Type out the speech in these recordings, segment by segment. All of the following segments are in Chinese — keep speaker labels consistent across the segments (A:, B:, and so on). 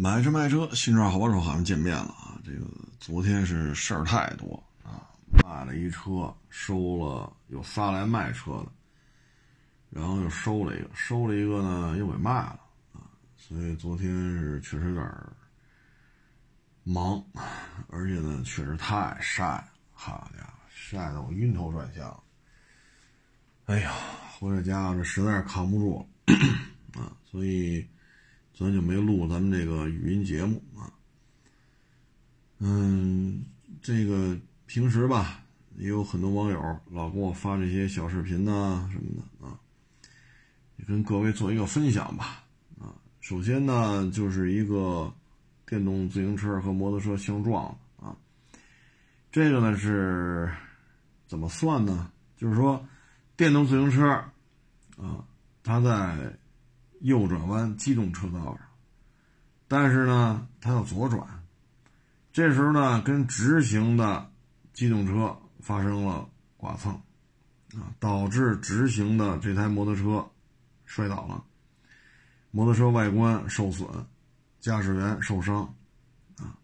A: 买车卖车，新车好帮手好像见面了啊！这个昨天是事儿太多啊，卖了一车，收了有仨来卖车的，然后又收了一个，收了一个呢又给卖了啊，所以昨天是确实有点忙，而且呢确实太晒了，好家伙，晒得我晕头转向。哎呀，回到家这实在是扛不住了啊，所以。昨天就没录咱们这个语音节目啊，嗯，这个平时吧，也有很多网友老给我发这些小视频呐什么的啊，也跟各位做一个分享吧啊。首先呢，就是一个电动自行车和摩托车相撞啊，这个呢是怎么算呢？就是说，电动自行车啊，它在。右转弯机动车道上，但是呢，他要左转，这时候呢，跟直行的机动车发生了剐蹭，啊，导致直行的这台摩托车摔倒了，摩托车外观受损，驾驶员受伤，啊，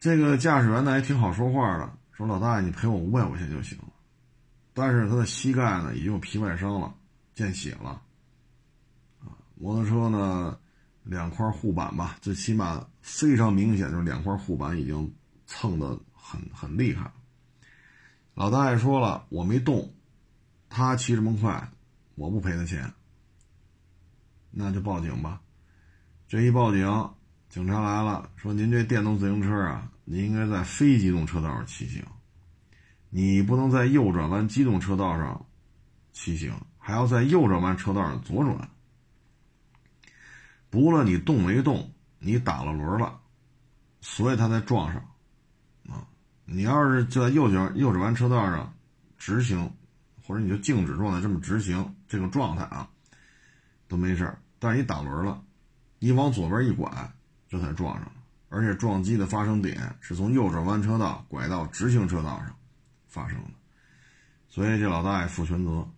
A: 这个驾驶员呢还挺好说话的，说老大爷你赔我五百块钱就行了，但是他的膝盖呢已经有皮外伤了，见血了。摩托车呢，两块护板吧，最起码非常明显，就是两块护板已经蹭得很很厉害。老大爷说了，我没动，他骑这么快，我不赔他钱，那就报警吧。这一报警，警察来了，说您这电动自行车啊，你应该在非机动车道上骑行，你不能在右转弯机动车道上骑行，还要在右转弯车道上左转。不论你动没动，你打了轮了，所以他才撞上，啊！你要是就在右转右转弯车道上直行，或者你就静止状态这么直行，这个状态啊，都没事但是你打轮了，你往左边一拐，这才撞上了，而且撞击的发生点是从右转弯车道拐到直行车道上发生的，所以这老大爷负全责，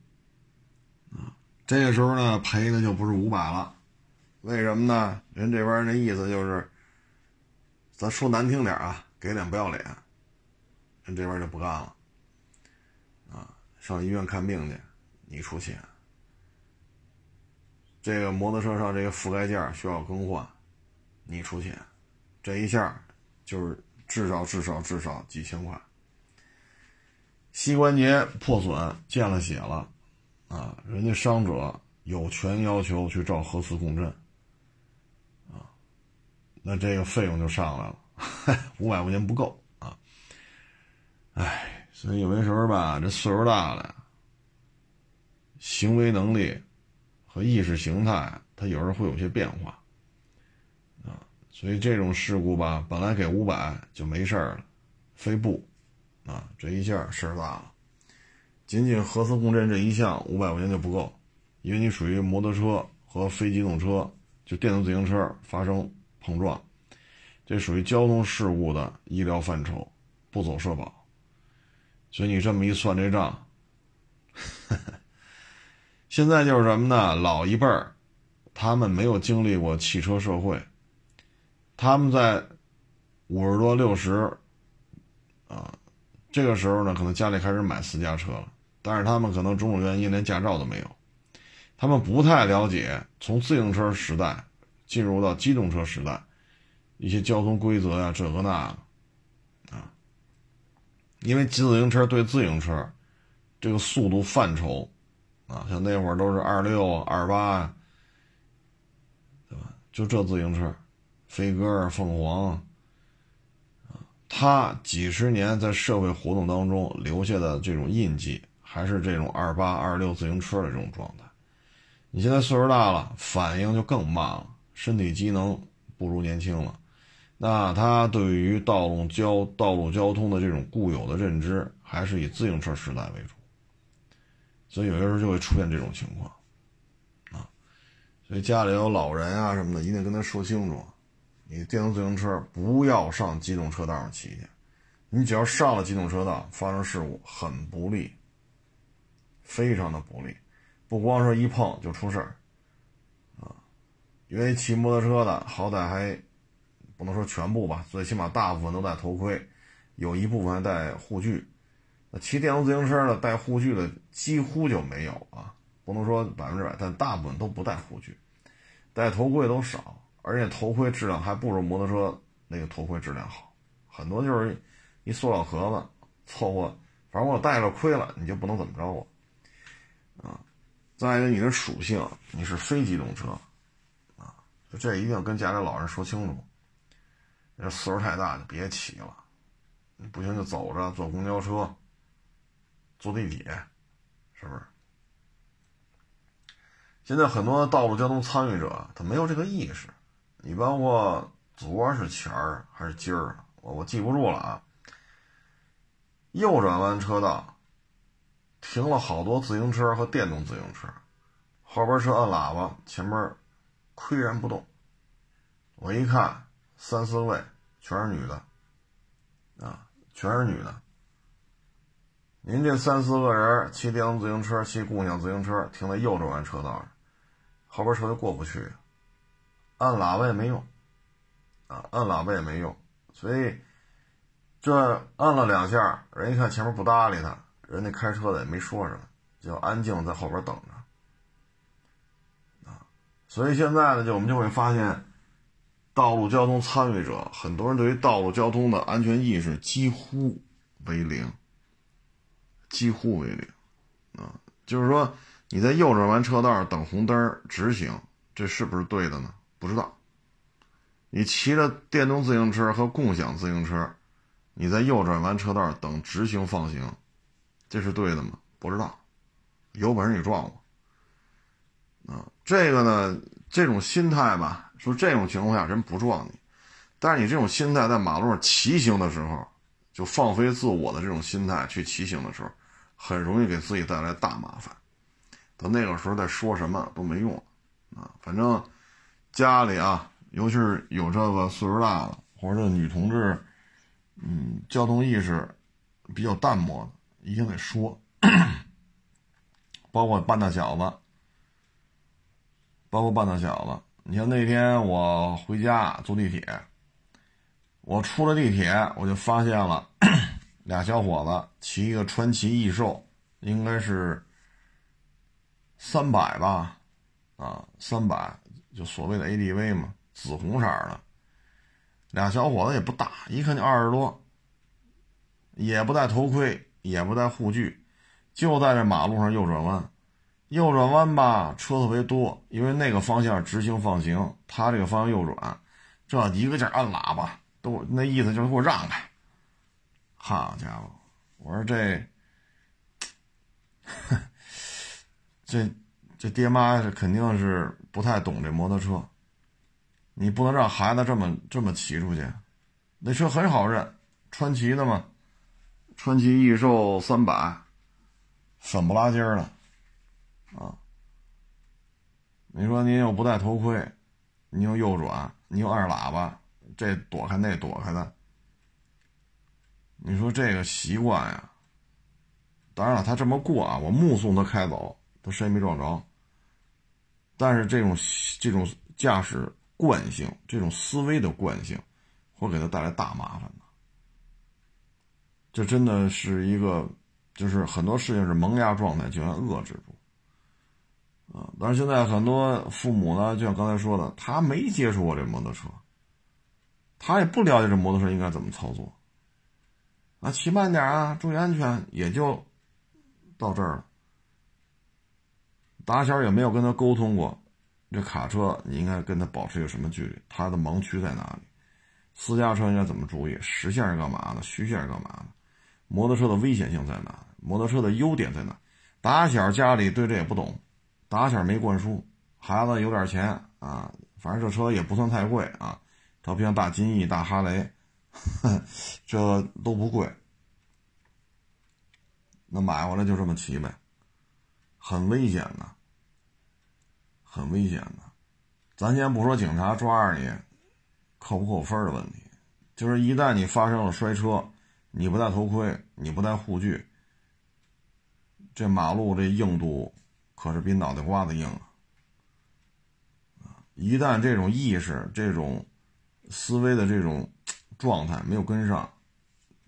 A: 啊！这个时候呢，赔的就不是五百了。为什么呢？人这边那意思就是，咱说难听点啊，给脸不要脸。人这边就不干了，啊，上医院看病去，你出钱。这个摩托车上这个覆盖件需要更换，你出钱。这一下就是至少至少至少几千块。膝关节破损，见了血了，啊，人家伤者有权要求去照核磁共振。那这个费用就上来了，五百块钱不够啊！哎，所以有些时候吧，这岁数大了，行为能力和意识形态，它有时候会有些变化啊。所以这种事故吧，本来给五百就没事了，非不啊，这一下事儿大了。仅仅核磁共振这一项，五百块钱就不够，因为你属于摩托车和非机动车，就电动自行车发生。碰撞，这属于交通事故的医疗范畴，不走社保。所以你这么一算这账，现在就是什么呢？老一辈儿，他们没有经历过汽车社会，他们在五十多、六十，啊，这个时候呢，可能家里开始买私家车了，但是他们可能种种原因连驾照都没有，他们不太了解从自行车时代。进入到机动车时代，一些交通规则呀，这个那个，啊，因为骑自行车对自行车这个速度范畴，啊，像那会儿都是二六、二八，对吧？就这自行车，飞鸽、凤凰，啊，它几十年在社会活动当中留下的这种印记，还是这种二八、二六自行车的这种状态。你现在岁数大了，反应就更慢了。身体机能不如年轻了，那他对于道路交道路交通的这种固有的认知，还是以自行车时代为主，所以有些时候就会出现这种情况，啊，所以家里有老人啊什么的，一定跟他说清楚，你电动自行车不要上机动车道上骑去，你只要上了机动车道，发生事故很不利，非常的不利，不光说一碰就出事儿。因为骑摩托车的好歹还不能说全部吧，最起码大部分都戴头盔，有一部分还戴护具。那骑电动自行车的戴护具的几乎就没有啊，不能说百分之百，但大部分都不戴护具，戴头盔都少，而且头盔质量还不如摩托车那个头盔质量好，很多就是一塑料壳子凑合，反正我戴了盔了，你就不能怎么着我啊。再一个，你的属性你是非机动车，就这一定要跟家里老人说清楚，这岁数太大就别骑了，不行就走着坐公交车。坐地铁，是不是？现在很多道路交通参与者他没有这个意识。你包括昨是前儿还是今儿，我我记不住了啊。右转弯车道停了好多自行车和电动自行车，后边车按喇叭，前面岿然不动。我一看，三四位全是女的，啊，全是女的。您这三四个人骑电动自行车、骑共享自行车，停在右转弯车道上，后边车就过不去，按喇叭也没用，啊，按喇叭也没用，所以这按了两下，人一看前面不搭理他，人家开车的也没说什么，就安静在后边等着，所以现在呢，就我们就会发现，道路交通参与者很多人对于道路交通的安全意识几乎为零。几乎为零，啊，就是说你在右转弯车道等红灯直行，这是不是对的呢？不知道。你骑着电动自行车和共享自行车，你在右转弯车道等直行放行，这是对的吗？不知道。有本事你撞我，啊，这个呢，这种心态吧，说这种情况下人不撞你，但是你这种心态在马路上骑行的时候，就放飞自我的这种心态去骑行的时候。很容易给自己带来大麻烦，到那个时候再说什么都没用啊！反正家里啊，尤其是有这个岁数大了，或者女同志，嗯，交通意识比较淡漠的，一定得说。包括半大小子，包括半大小子。你像那天我回家坐地铁，我出了地铁，我就发现了。俩小伙子骑一个川崎异兽，应该是三百吧，啊，三百就所谓的 ADV 嘛，紫红色的。俩小伙子也不大，一看就二十多，也不戴头盔，也不戴护具，就在这马路上右转弯。右转弯吧，车特别多，因为那个方向直行放行，他这个方向右转，这一个劲按喇叭，都那意思就是给我让开。好家伙，我说这，这这爹妈肯定是不太懂这摩托车，你不能让孩子这么这么骑出去，那车很好认，川崎的嘛，川崎异兽三百，粉不拉几的，啊，你说你又不戴头盔，你又右转，你又按喇叭，这躲开那躲开的。你说这个习惯呀，当然了，他这么过啊，我目送他开走，他谁也没撞着。但是这种这种驾驶惯性，这种思维的惯性，会给他带来大麻烦的。这真的是一个，就是很多事情是萌芽状态，就要遏制住。啊，但是现在很多父母呢，就像刚才说的，他没接触过这摩托车，他也不了解这摩托车应该怎么操作。啊，骑慢点啊，注意安全，也就到这儿了。打小也没有跟他沟通过，这卡车你应该跟他保持一个什么距离？他的盲区在哪里？私家车应该怎么注意？实线是干嘛的？虚线是干嘛的？摩托车的危险性在哪？摩托车的优点在哪？打小家里对这也不懂，打小没灌输，孩子有点钱啊，反正这车也不算太贵啊，照不像大金翼、大哈雷。这都不贵，那买回来就这么骑呗，很危险的，很危险的。咱先不说警察抓着你扣不扣分的问题，就是一旦你发生了摔车，你不戴头盔，你不戴护具，这马路这硬度可是比脑袋瓜子硬啊！一旦这种意识，这种。思维的这种状态没有跟上，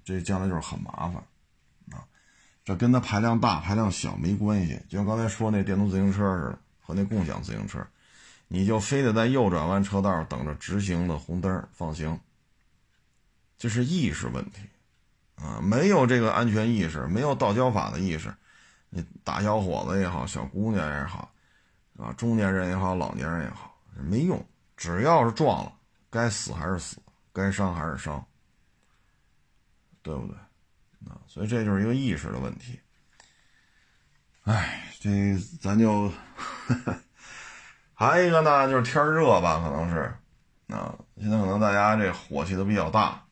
A: 这将来就是很麻烦啊。这跟它排量大排量小没关系，就像刚才说那电动自行车似的，和那共享自行车，你就非得在右转弯车道等着直行的红灯放行，这是意识问题啊！没有这个安全意识，没有道交法的意识，你大小伙子也好，小姑娘也好，啊，中年人也好，老年人也好，没用。只要是撞了，该死还是死，该伤还是伤，对不对？啊，所以这就是一个意识的问题。哎，这咱就还有一个呢，就是天热吧，可能是啊，现在可能大家这火气都比较大。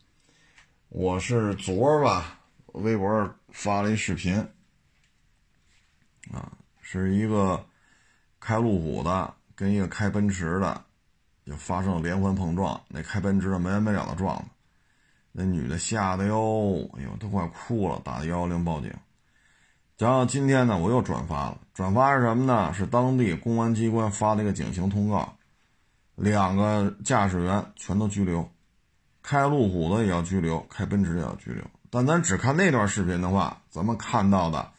A: 我是昨儿吧，微博发了一视频，啊，是一个开路虎的跟一个开奔驰的。就发生了连环碰撞，那开奔驰的没完没了的撞那女的吓得哟，哎呦，都快哭了，打幺幺零报警。然后今天呢，我又转发了，转发是什么呢？是当地公安机关发的一个警情通告，两个驾驶员全都拘留，开路虎的也要拘留，开奔驰的也要拘留。但咱只看那段视频的话，咱们看到的，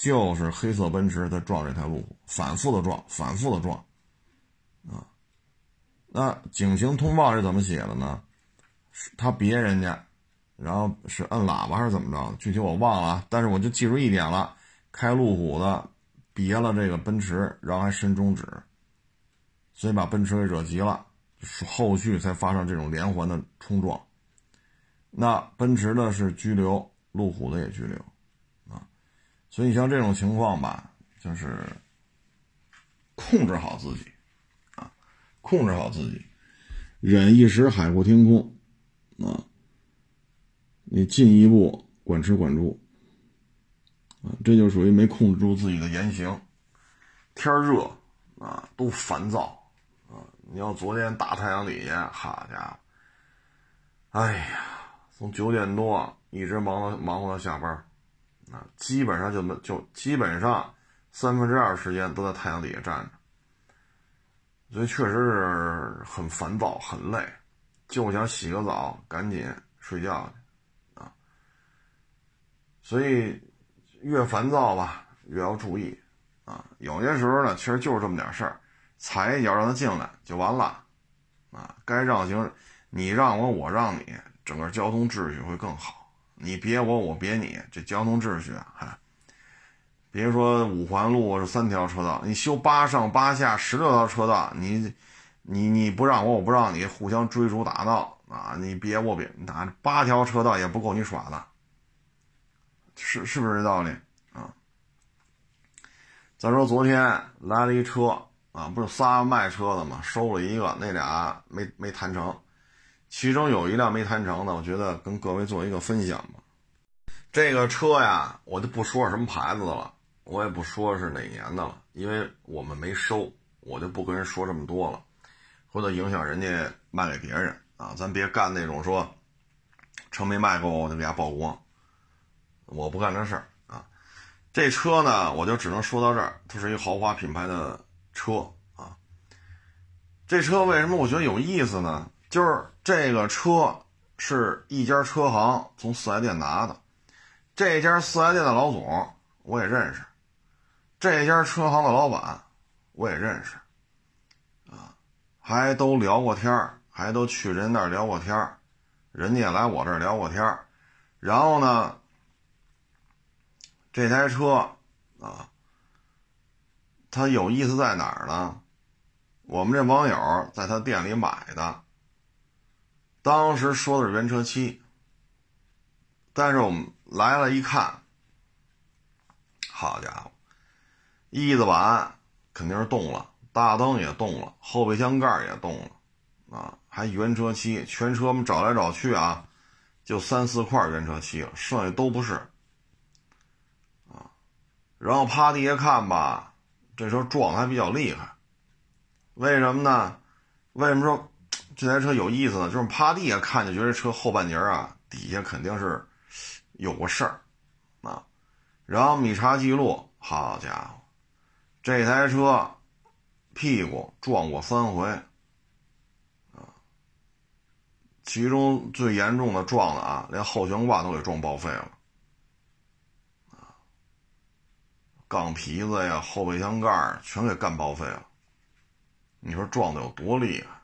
A: 就是黑色奔驰在撞这台路虎，反复的撞，反复的撞，啊。那警情通报是怎么写的呢？他别人家，然后是摁喇叭还是怎么着？具体我忘了，但是我就记住一点了：开路虎的别了这个奔驰，然后还伸中指，所以把奔驰给惹急了，后续才发生这种连环的冲撞。那奔驰的是拘留，路虎的也拘留，所以像这种情况吧，就是控制好自己啊。控制好自己，忍一时海阔天空，啊，你进一步管吃管住，啊，这就属于没控制住自己的言行。天热啊，都烦躁啊！你要昨天大太阳底下，好家伙，哎呀，从九点多一直忙到忙活到下班，啊，基本上就就基本上三分之二时间都在太阳底下站着。所以确实是很烦躁、很累，就想洗个澡，赶紧睡觉去啊。所以越烦躁吧，越要注意啊。有些时候呢，其实就是这么点事儿，踩一脚让他进来就完了啊。该让行，你让我，我让你，整个交通秩序会更好。你别我，我别你，这交通秩序还。别说五环路是三条车道，你修八上八下十六条车道，你，你你不让我，我不让你，互相追逐打闹啊！你别我别，那八条车道也不够你耍的，是是不是这道理啊？再说昨天来了一车啊，不是仨卖车的嘛，收了一个，那俩没没谈成，其中有一辆没谈成的，我觉得跟各位做一个分享吧。这个车呀，我就不说什么牌子的了。我也不说是哪年的了，因为我们没收，我就不跟人说这么多了，或者影响人家卖给别人啊。咱别干那种说，车没卖够我就给家曝光，我不干这事儿啊。这车呢，我就只能说到这儿，它是一豪华品牌的车啊。这车为什么我觉得有意思呢？就是这个车是一家车行从四 S 店拿的，这家四 S 店的老总我也认识。这家车行的老板，我也认识，啊，还都聊过天还都去人那儿聊过天人家也来我这儿聊过天然后呢，这台车啊，它有意思在哪儿呢？我们这网友在他店里买的，当时说的是原车漆，但是我们来了一看，好家伙！翼子板肯定是动了，大灯也动了，后备箱盖也动了，啊，还原车漆，全车我们找来找去啊，就三四块原车漆了，剩下都不是，啊，然后趴地下看吧，这时候撞的还比较厉害，为什么呢？为什么说这台车有意思呢？就是趴地下看就觉得车后半截啊底下肯定是有过事儿，啊，然后米查记录，好家伙！这台车屁股撞过三回，啊，其中最严重的撞的啊，连后悬挂都给撞报废了，啊，杠皮子呀、后备箱盖全给干报废了。你说撞的有多厉害？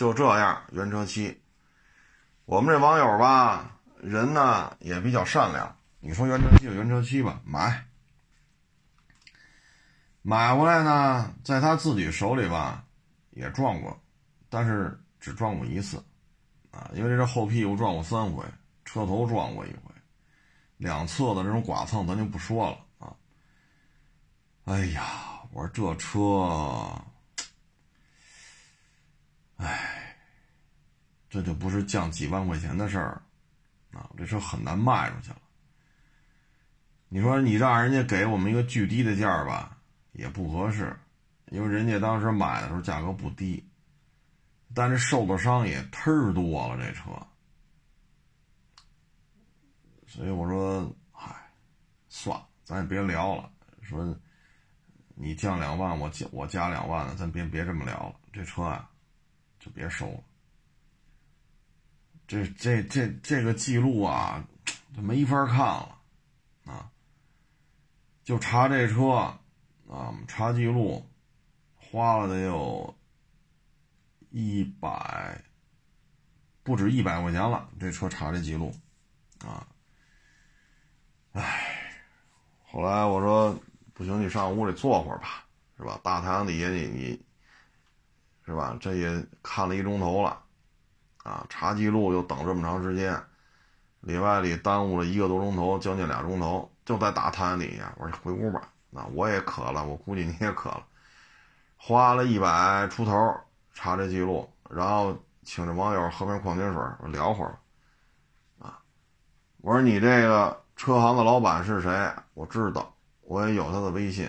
A: 就这样，原车漆。我们这网友吧，人呢也比较善良。你说原车漆就原车漆吧，买。买回来呢，在他自己手里吧，也撞过，但是只撞过一次，啊，因为这是后屁股撞过三回，车头撞过一回，两侧的这种剐蹭咱就不说了啊。哎呀，我说这车，哎，这就不是降几万块钱的事儿，啊，这车很难卖出去了。你说你让人家给我们一个巨低的价吧？也不合适，因为人家当时买的时候价格不低，但是受的伤也忒多了这车，所以我说，嗨，算了，咱也别聊了。说你降两万，我加我加两万的，咱别别这么聊了。这车啊，就别收了。这这这这个记录啊，就没法看了啊，就查这车。啊，查记录，花了得有一百，不止一百块钱了。这车查这记录，啊，唉，后来我说不行，你上屋里坐会儿吧，是吧？大太阳底下你你，是吧？这也看了一钟头了，啊，查记录又等这么长时间，里外里耽误了一个多钟头，将近俩钟头，就在大摊底下。我说回屋吧。那我也渴了，我估计你也渴了，花了一百出头查这记录，然后请这网友喝瓶矿泉水，聊会儿，啊，我说你这个车行的老板是谁？我知道，我也有他的微信，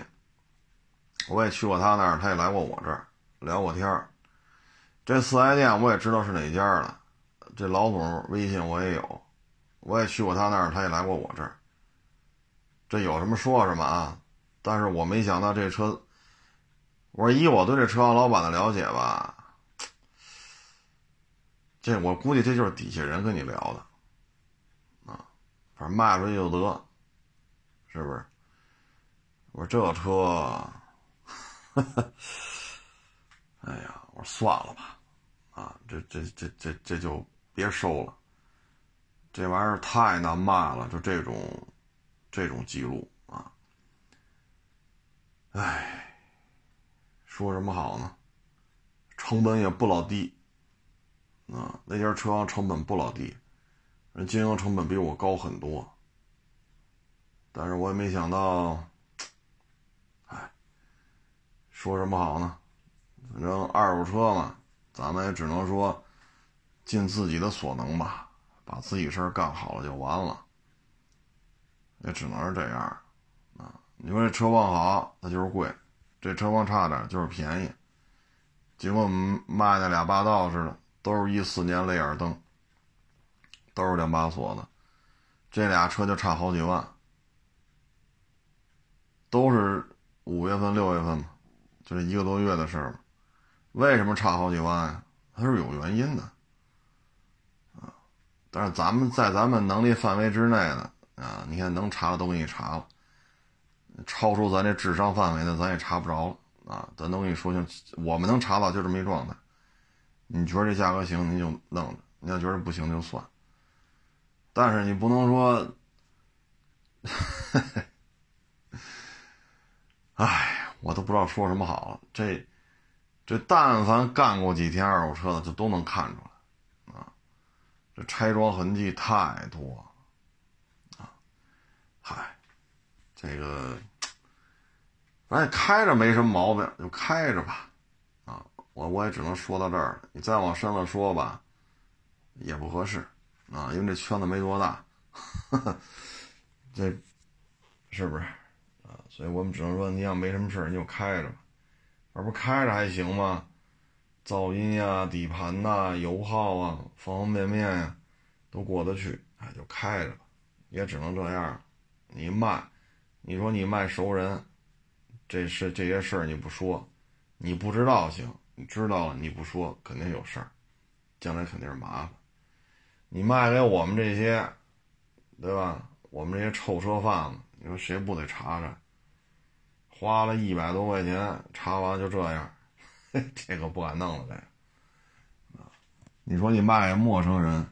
A: 我也去过他那儿，他也来过我这儿聊过天儿，这四 S 店我也知道是哪家了，这老总微信我也有，我也去过他那儿，他也来过我这儿，这有什么说什么啊。但是我没想到这车，我说以我对这车行老板的了解吧，这我估计这就是底下人跟你聊的，啊，反正卖出去就得，是不是？我说这车，哎呀，我说算了吧，啊，这这这这这就别收了，这玩意儿太难卖了，就这种这种记录啊。唉，说什么好呢？成本也不老低，啊，那家车行成本不老低，人经营成本比我高很多。但是我也没想到，唉，说什么好呢？反正二手车嘛，咱们也只能说尽自己的所能吧，把自己事儿干好了就完了，也只能是这样。啊你说这车况好，它就是贵；这车况差点，就是便宜。结果我们卖那俩霸道似的，都是一四年雷尔登，都是两把锁的，这俩车就差好几万，都是五月份、六月份嘛，就这一个多月的事儿嘛。为什么差好几万呀？它是有原因的啊。但是咱们在咱们能力范围之内的啊，你看能查的都给你查了。超出咱这智商范围的，咱也查不着了啊！咱都给你说清，我们能查到就这么一状态。你觉得这价格行，你就弄着；你要觉得不行就算。但是你不能说，哎，我都不知道说什么好了。这这，但凡干过几天二手车的，就都能看出来啊。这拆装痕迹太多啊！嗨。这个，反正开着没什么毛病，就开着吧，啊，我我也只能说到这儿了。你再往深了说吧，也不合适，啊，因为这圈子没多大，这是不是？啊，所以我们只能说，你要没什么事你就开着吧，这不开着还行吗？噪音呀、底盘呐、油耗啊，方方面面呀，都过得去，哎，就开着吧，也只能这样。你卖。你说你卖熟人，这是这些事儿你不说，你不知道行，你知道了你不说肯定有事儿，将来肯定是麻烦你卖给我们这些，对吧？我们这些臭车贩子，你说谁不得查查？花了一百多块钱查完就这样，这个不敢弄了，呗！你说你卖给陌生人，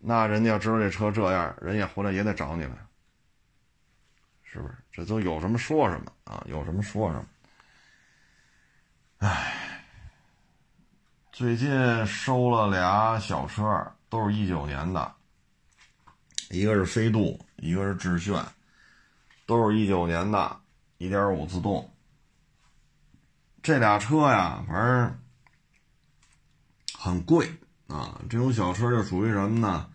A: 那人家要知道这车这样，人家回来也得找你来，是不是？这都有什么说什么啊？有什么说什么。唉，最近收了俩小车。都是一九年的，一个是飞度，一个是致炫，都是一九年的，一点五自动。这俩车呀，反正很贵啊。这种小车就属于什么呢？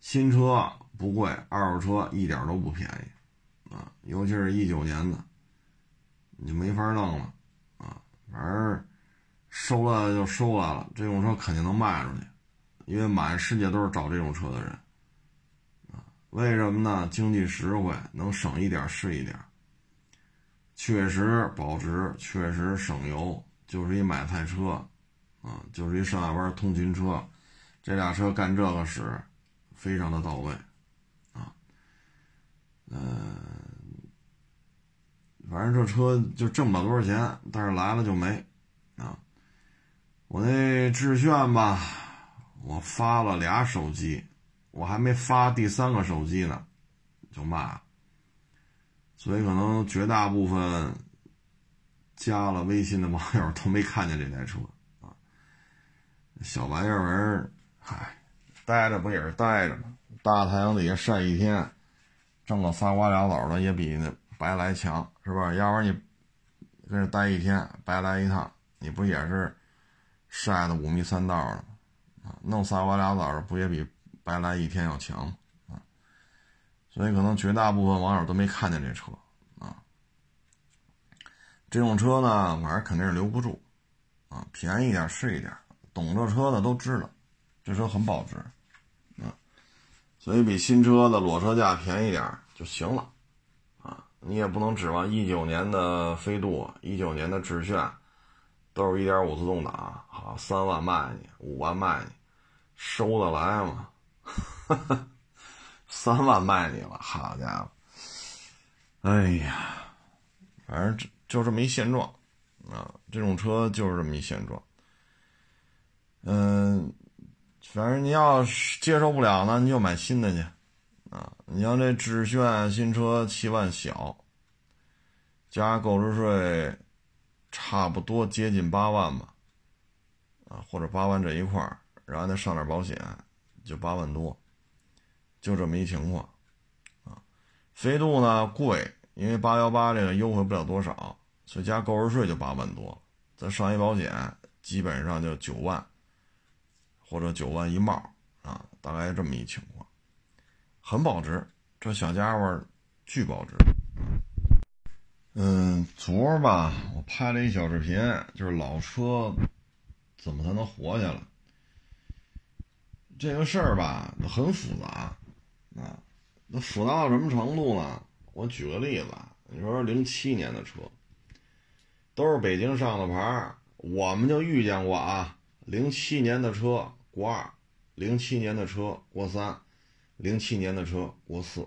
A: 新车不贵，二手车一点都不便宜啊。尤其是一九年的，你没法弄了啊。反正收了就收来了，这种车肯定能卖出去。因为满世界都是找这种车的人，啊，为什么呢？经济实惠，能省一点是一点，确实保值，确实省油，就是一买菜车，啊，就是一上下班通勤车，这俩车干这个使，非常的到位，啊，嗯，反正这车就挣不了多少钱，但是来了就没，啊，我那致炫吧。我发了俩手机，我还没发第三个手机呢，就卖了。所以可能绝大部分加了微信的网友都没看见这台车啊。小玩意儿，嗨，待着不也是待着吗？大太阳底下晒一天，挣个仨瓜俩枣的也比那白来强，是吧？要不然你跟这待一天，白来一趟，你不也是晒的五迷三道的？啊，弄仨瓜俩枣的不也比白来一天要强啊？所以可能绝大部分网友都没看见这车啊。这种车呢，晚上肯定是留不住啊，便宜点是一点，懂这车的都知道，这车很保值啊，所以比新车的裸车价便宜点就行了啊。你也不能指望一九年的飞度、一九年的致炫。都是一点五自动挡，好三万卖你，五万卖你，收得来吗？三万卖你了，好家伙！哎呀，反正就这么一现状啊，这种车就是这么一现状。嗯，反正你要是接受不了呢，你就买新的去啊。你像这致炫新车七万小，加购置税。差不多接近八万吧，啊，或者八万这一块儿，然后再上点保险，就八万多，就这么一情况，啊，飞度呢贵，因为八幺八这个优惠不了多少，所以加购置税就八万多，再上一保险，基本上就九万，或者九万一帽，啊，大概这么一情况，很保值，这小家伙巨保值。嗯，昨儿吧，我拍了一小视频，就是老车怎么才能活下来。这个事儿吧，很复杂啊。那复杂到什么程度呢？我举个例子，你说零七年的车，都是北京上的牌我们就遇见过啊。零七年的车国二，零七年的车国三，零七年的车国四，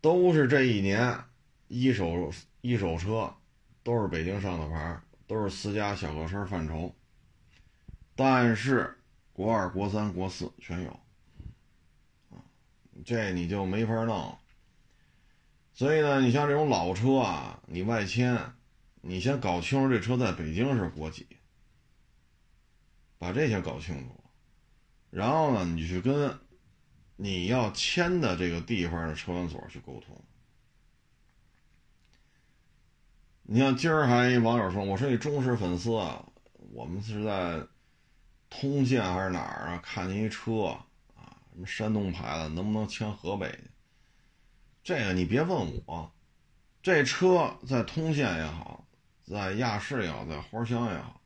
A: 都是这一年。一手一手车都是北京上的牌，都是私家小客车范畴，但是国二、国三、国四全有，这你就没法弄。所以呢，你像这种老车啊，你外迁，你先搞清楚这车在北京是国几，把这些搞清楚，然后呢，你去跟你要迁的这个地方的车管所去沟通。你像今儿还一网友说，我说你忠实粉丝啊，我们是在通县还是哪儿啊？看见一车，什么山东牌的，能不能迁河北去？这个你别问我，这车在通县也好，在亚市也好，在花乡也好，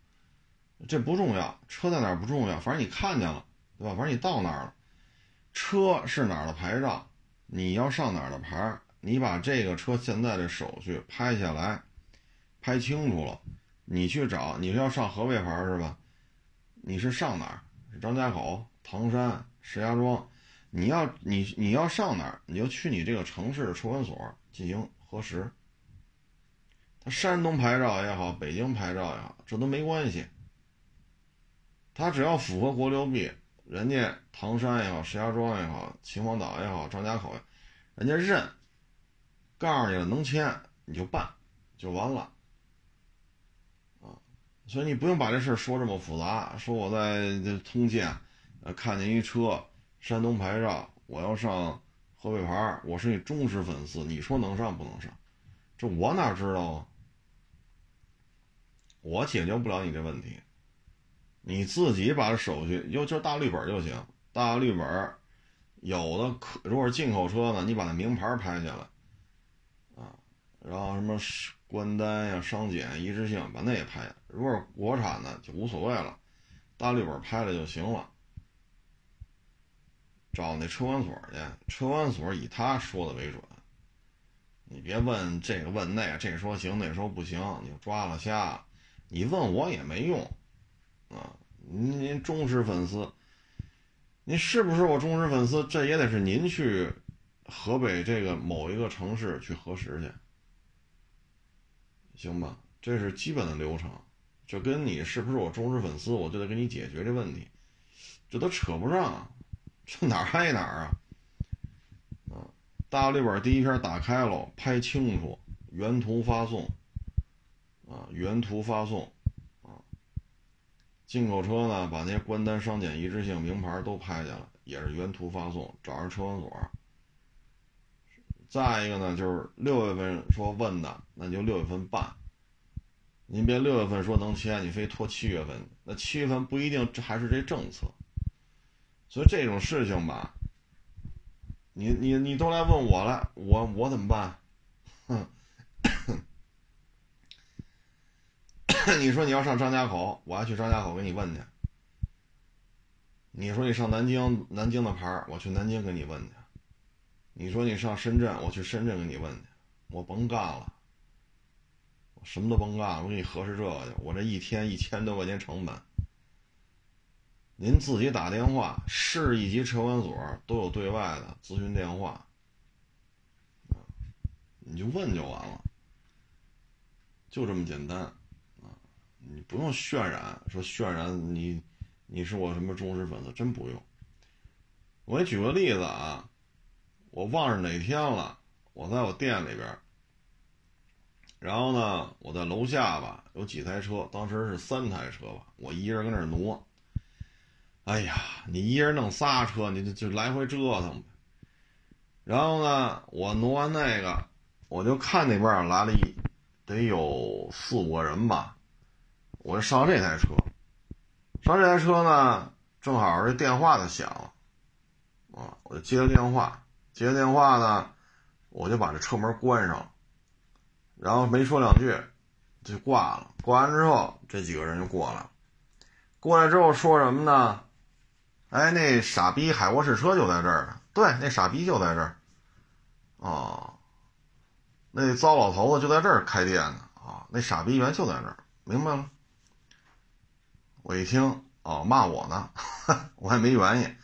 A: 这不重要，车在哪儿不重要，反正你看见了，对吧？反正你到那儿了，车是哪儿的牌照，你要上哪儿的牌，你把这个车现在的手续拍下来。拍清楚了，你去找，你是要上河北牌是吧？你是上哪儿？张家口唐山、石家庄，你要你你要上哪儿，你就去你这个城市的车管所进行核实。他山东牌照也好，北京牌照也好，这都没关系。他只要符合国六 B，人家唐山也好，石家庄也好，秦皇岛也好，张家口，人家认，告诉你了能签你就办，就完了。啊，所以你不用把这事说这么复杂。说我在通县，看见一车山东牌照，我要上河北牌，我是你忠实粉丝，你说能上不能上？这我哪知道啊？我解决不了你这问题，你自己把手续，就就大绿本就行。大绿本有的可，如果是进口车呢，你把那名牌拍下来，啊，然后什么关单呀、商检一致性，把那也拍。如果是国产的就无所谓了，大绿本拍了就行了。找那车管所去，车管所以他说的为准。你别问这个问那个，这说行那说不行，你就抓了瞎。你问我也没用，啊，您您忠实粉丝，您是不是我忠实粉丝？这也得是您去河北这个某一个城市去核实去，行吧？这是基本的流程，这跟你是不是我忠实粉丝，我就得给你解决这问题，这都扯不上，这哪儿挨哪儿啊？啊，大绿本第一篇打开了，拍清楚，原图发送。啊，原图发送，啊，进口车呢，把那些关单、商检一致性、名牌都拍下来，也是原图发送，找人车管所。再一个呢，就是六月份说问的，那就六月份办。您别六月份说能签，你非拖七月份，那七月份不一定这还是这政策。所以这种事情吧，你你你都来问我了，我我怎么办？哼。你说你要上张家口，我还去张家口给你问去。你说你上南京，南京的牌我去南京给你问去。你说你上深圳，我去深圳给你问去。我甭干了，我什么都甭干，我给你核实这个去。我这一天一千多块钱成本，您自己打电话，市一级车管所都有对外的咨询电话，你就问就完了，就这么简单。你不用渲染，说渲染你，你是我什么忠实粉丝，真不用。我给你举个例子啊，我忘是哪天了，我在我店里边，然后呢，我在楼下吧，有几台车，当时是三台车吧，我一人跟那挪。哎呀，你一人弄仨车，你就就来回折腾呗。然后呢，我挪完那个，我就看那边来了一，得有四五个人吧。我就上这台车，上这台车呢，正好这电话就响了，啊，我就接了电话，接了电话呢，我就把这车门关上，然后没说两句，就挂了。挂完之后，这几个人就过来了，过来之后说什么呢？哎，那傻逼海沃士车就在这儿呢。对，那傻逼就在这儿。哦，那糟老头子就在这儿开店呢。啊，那傻逼原就在这儿，明白了。我一听，哦，骂我呢，我还没原因，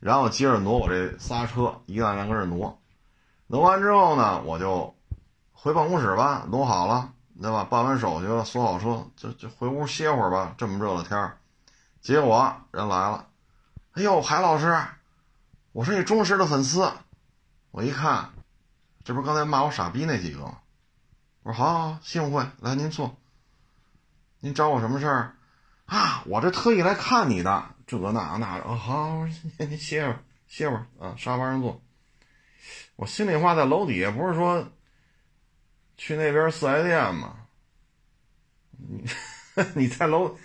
A: 然后接着挪我这仨车，一个两个人挪，挪完之后呢，我就回办公室吧，挪好了，对吧？办完手续了，锁好车，就就回屋歇会儿吧。这么热的天儿，结果人来了，哎呦，海老师，我是你忠实的粉丝，我一看，这不是刚才骂我傻逼那几个吗？我说好，好，幸会，来您坐，您找我什么事儿？啊，我这特意来看你的，这个那那哦，好，您歇会儿，歇会儿啊，沙发上坐。我心里话，在楼底下不是说去那边四 S 店吗？你 你在楼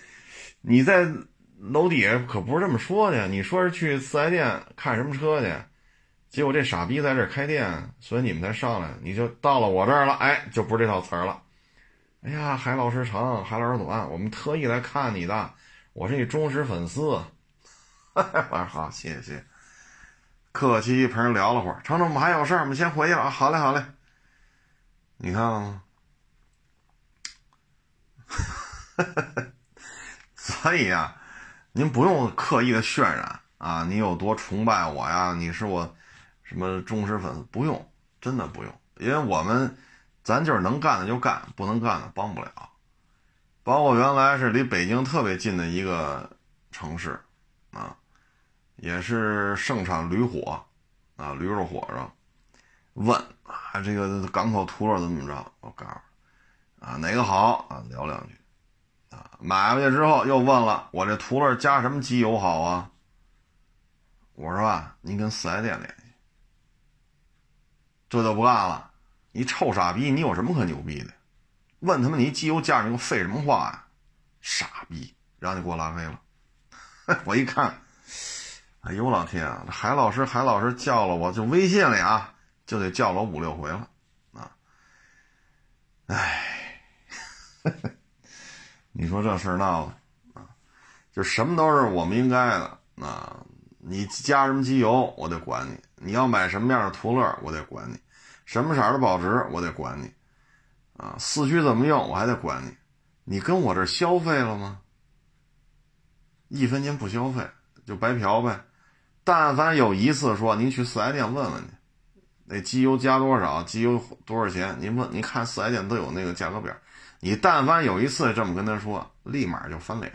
A: 你在楼底下可不是这么说的，你说是去四 S 店看什么车去？结果这傻逼在这开店，所以你们才上来，你就到了我这儿了，哎，就不是这套词儿了。哎呀，海老师长，海老师短，我们特意来看你的，我是你忠实粉丝。我说好，谢谢谢谢，客气陪人聊了会儿。程程，我们还有事儿，我们先回去了。好嘞，好嘞。你看，所以啊，您不用刻意的渲染啊。你有多崇拜我呀？你是我什么忠实粉丝？不用，真的不用，因为我们咱就是能干的就干，不能干的帮不了。包括原来是离北京特别近的一个城市啊，也是盛产驴火啊，驴肉火烧。问啊，这个港口图了怎么着？我告诉啊，哪个好啊？聊两句。买回去之后又问了，我这图乐加什么机油好啊？我说啊，您跟四 S 店联系。这就不干了，你臭傻逼，你有什么可牛逼的？问他们你机油加你给我废什么话呀？傻逼，然后就给我拉黑了。我一看，哎呦老天啊，海老师海老师叫了我就微信里啊，就得叫了五六回了啊。哎。你说这事儿闹的啊，就什么都是我们应该的啊！你加什么机油，我得管你；你要买什么样的途乐，我得管你；什么色的保值，我得管你。啊，四驱怎么用，我还得管你。你跟我这消费了吗？一分钱不消费就白嫖呗。但凡有一次说您去四 S 店问问去，那机油加多少，机油多少钱？您问，您看四 S 店都有那个价格表。你但凡有一次这么跟他说，立马就翻脸，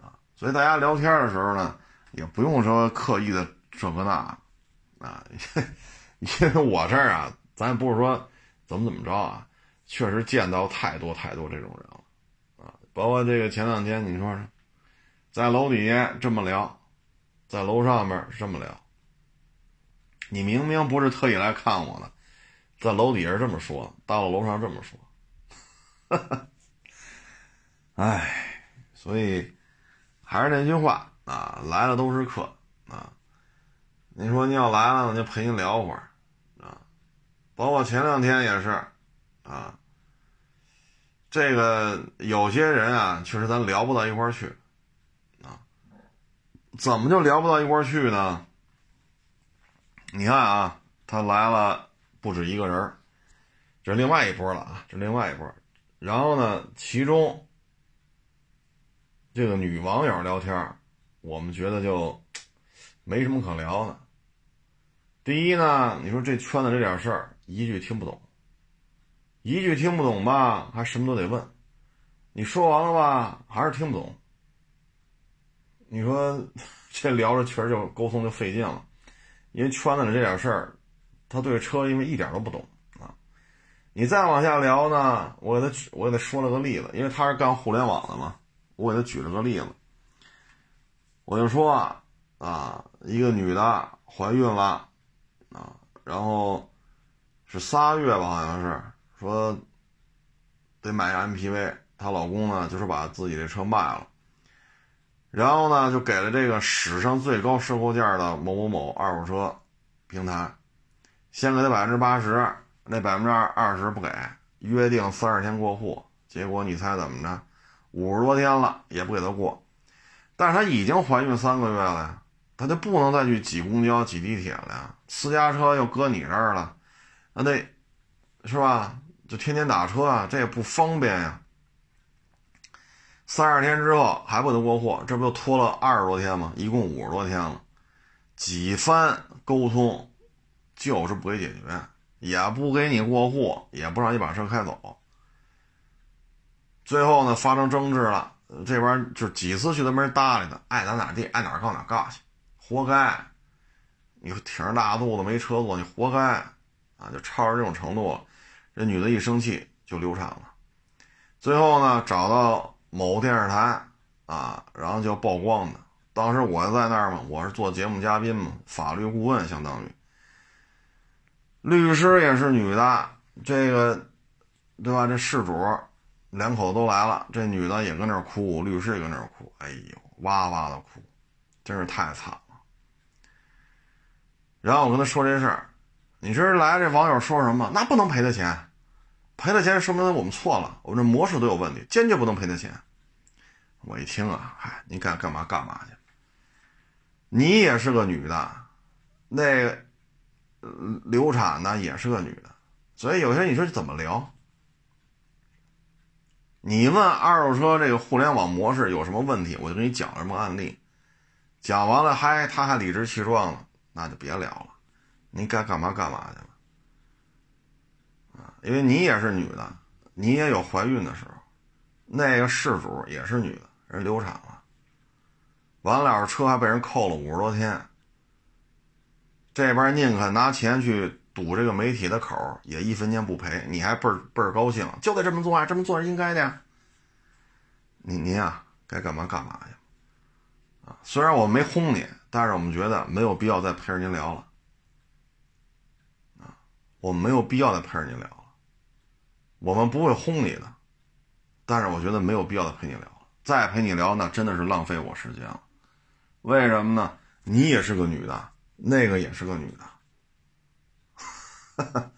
A: 啊！所以大家聊天的时候呢，也不用说刻意的这个那，啊，因为我这儿啊，咱也不是说怎么怎么着啊，确实见到太多太多这种人了，啊，包括这个前两天你说，在楼底下这么聊，在楼上面这么聊，你明明不是特意来看我的，在楼底下这么说，到了楼上这么说。哈哈哎，所以还是那句话啊，来了都是客啊。你说你要来了，我就陪你聊会儿啊。包括前两天也是啊。这个有些人啊，确实咱聊不到一块去啊。怎么就聊不到一块去呢？你看啊，他来了不止一个人这是另外一波了啊，这是另外一波。然后呢，其中这个女网友聊天，我们觉得就没什么可聊的。第一呢，你说这圈子这点事儿，一句听不懂，一句听不懂吧，还什么都得问。你说完了吧，还是听不懂。你说 这聊着确实就沟通就费劲了，因为圈子里这点事儿，他对车因为一点都不懂啊。你再往下聊呢，我给他我给他说了个例子，因为他是干互联网的嘛，我给他举了个例子，我就说啊啊，一个女的怀孕了啊，然后是仨月吧，好像是说得买个 MPV，她老公呢就是把自己的车卖了，然后呢就给了这个史上最高收购价的某某某二手车平台，先给他百分之八十。那百分之二二十不给，约定三十天过户，结果你猜怎么着？五十多天了也不给他过，但是她已经怀孕三个月了呀，她就不能再去挤公交、挤地铁了呀。私家车又搁你这儿了，那得是吧？就天天打车啊，这也不方便呀。三十天之后还不能过户，这不就拖了二十多天吗？一共五十多天了，几番沟通就是不给解决。也不给你过户，也不让你把车开走。最后呢，发生争执了，这边就几次去都没人搭理他，爱咋咋地，爱哪告哪告去，活该！你挺着大肚子没车坐，你活该啊！就吵到这种程度，这女的一生气就流产了。最后呢，找到某电视台啊，然后就曝光的。当时我在那儿嘛，我是做节目嘉宾嘛，法律顾问相当于。律师也是女的，这个，对吧？这事主两口子都来了，这女的也跟那儿哭，律师也跟那儿哭，哎呦，哇哇的哭，真是太惨了。然后我跟他说这事儿，你这来这网友说什么？那不能赔他钱，赔了钱说明我们错了，我们这模式都有问题，坚决不能赔他钱。我一听啊，嗨，你该干嘛干嘛去。你也是个女的，那。流产呢也是个女的，所以有些你说怎么聊？你问二手车这个互联网模式有什么问题，我就给你讲什么案例。
B: 讲完了嗨他还理直气壮的，那就别聊了，你该干嘛干嘛去了。因为你也是女的，你也有怀孕的时候，那个事主也是女的，人流产了，完了车还被人扣了五十多天，这边宁可拿钱去堵这个媒体的口，也一分钱不赔，你还倍儿倍儿高兴，就得这么做啊，这么做是应该的呀。你您呀，该干嘛干嘛去，啊，虽然我没轰你，但是我们觉得没有必要再陪着您聊了，啊，我们没有必要再陪着您聊，我们不会轰你的，但是我觉得没有必要再陪你聊。了，再陪你聊那真的是浪费我时间了，为什么呢？你也是个女的，那个也是个女的，哈 哈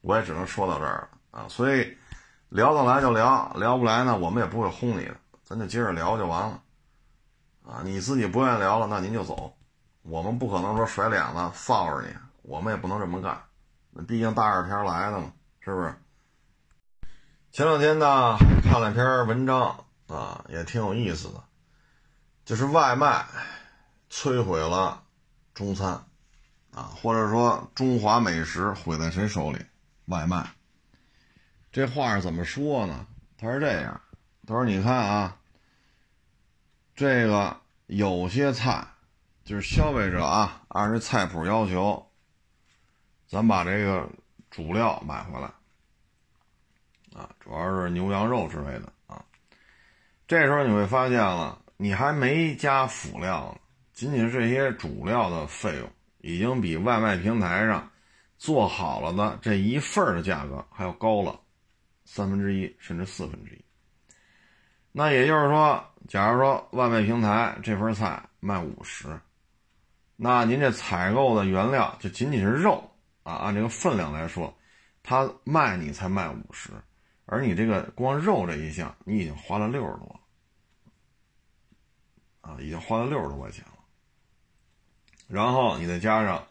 B: 我也只能说到这儿了。啊，所以聊得来就聊，聊不来呢，我们也不会轰你的。咱就接着聊就完了，啊，你自己不愿意聊了，那您就走，我们不可能说甩脸子臊着你，我们也不能这么干，那毕竟大热天来的嘛，是不是？前两天呢，看了篇文章啊，也挺有意思的，就是外卖摧毁了中餐，啊，或者说中华美食毁在谁手里？外卖，这话是怎么说呢？他是这样。他说：“你看啊，这个有些菜，就是消费者啊，按这菜谱要求，咱把这个主料买回来，啊，主要是牛羊肉之类的啊。这时候你会发现了，你还没加辅料呢，仅仅这些主料的费用，已经比外卖平台上做好了的这一份的价格还要高了三分之一，甚至四分之一。”那也就是说，假如说外卖平台这份菜卖五十，那您这采购的原料就仅仅是肉啊，按这个分量来说，他卖你才卖五十，而你这个光肉这一项，你已经花了六十多，啊，已经花了六十多块钱了。然后你再加上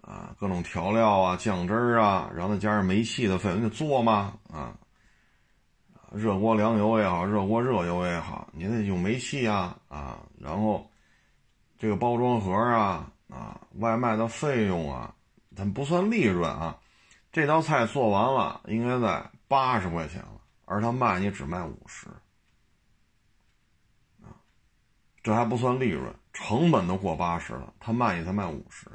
B: 啊各种调料啊、酱汁啊，然后再加上煤气的费用，你得做嘛？啊。热锅凉油也好，热锅热油也好，你得用煤气啊啊，然后这个包装盒啊啊，外卖的费用啊，咱不算利润啊。这道菜做完了应该在八十块钱了，而他卖你只卖五十啊，这还不算利润，成本都过八十了，他卖你才卖五十，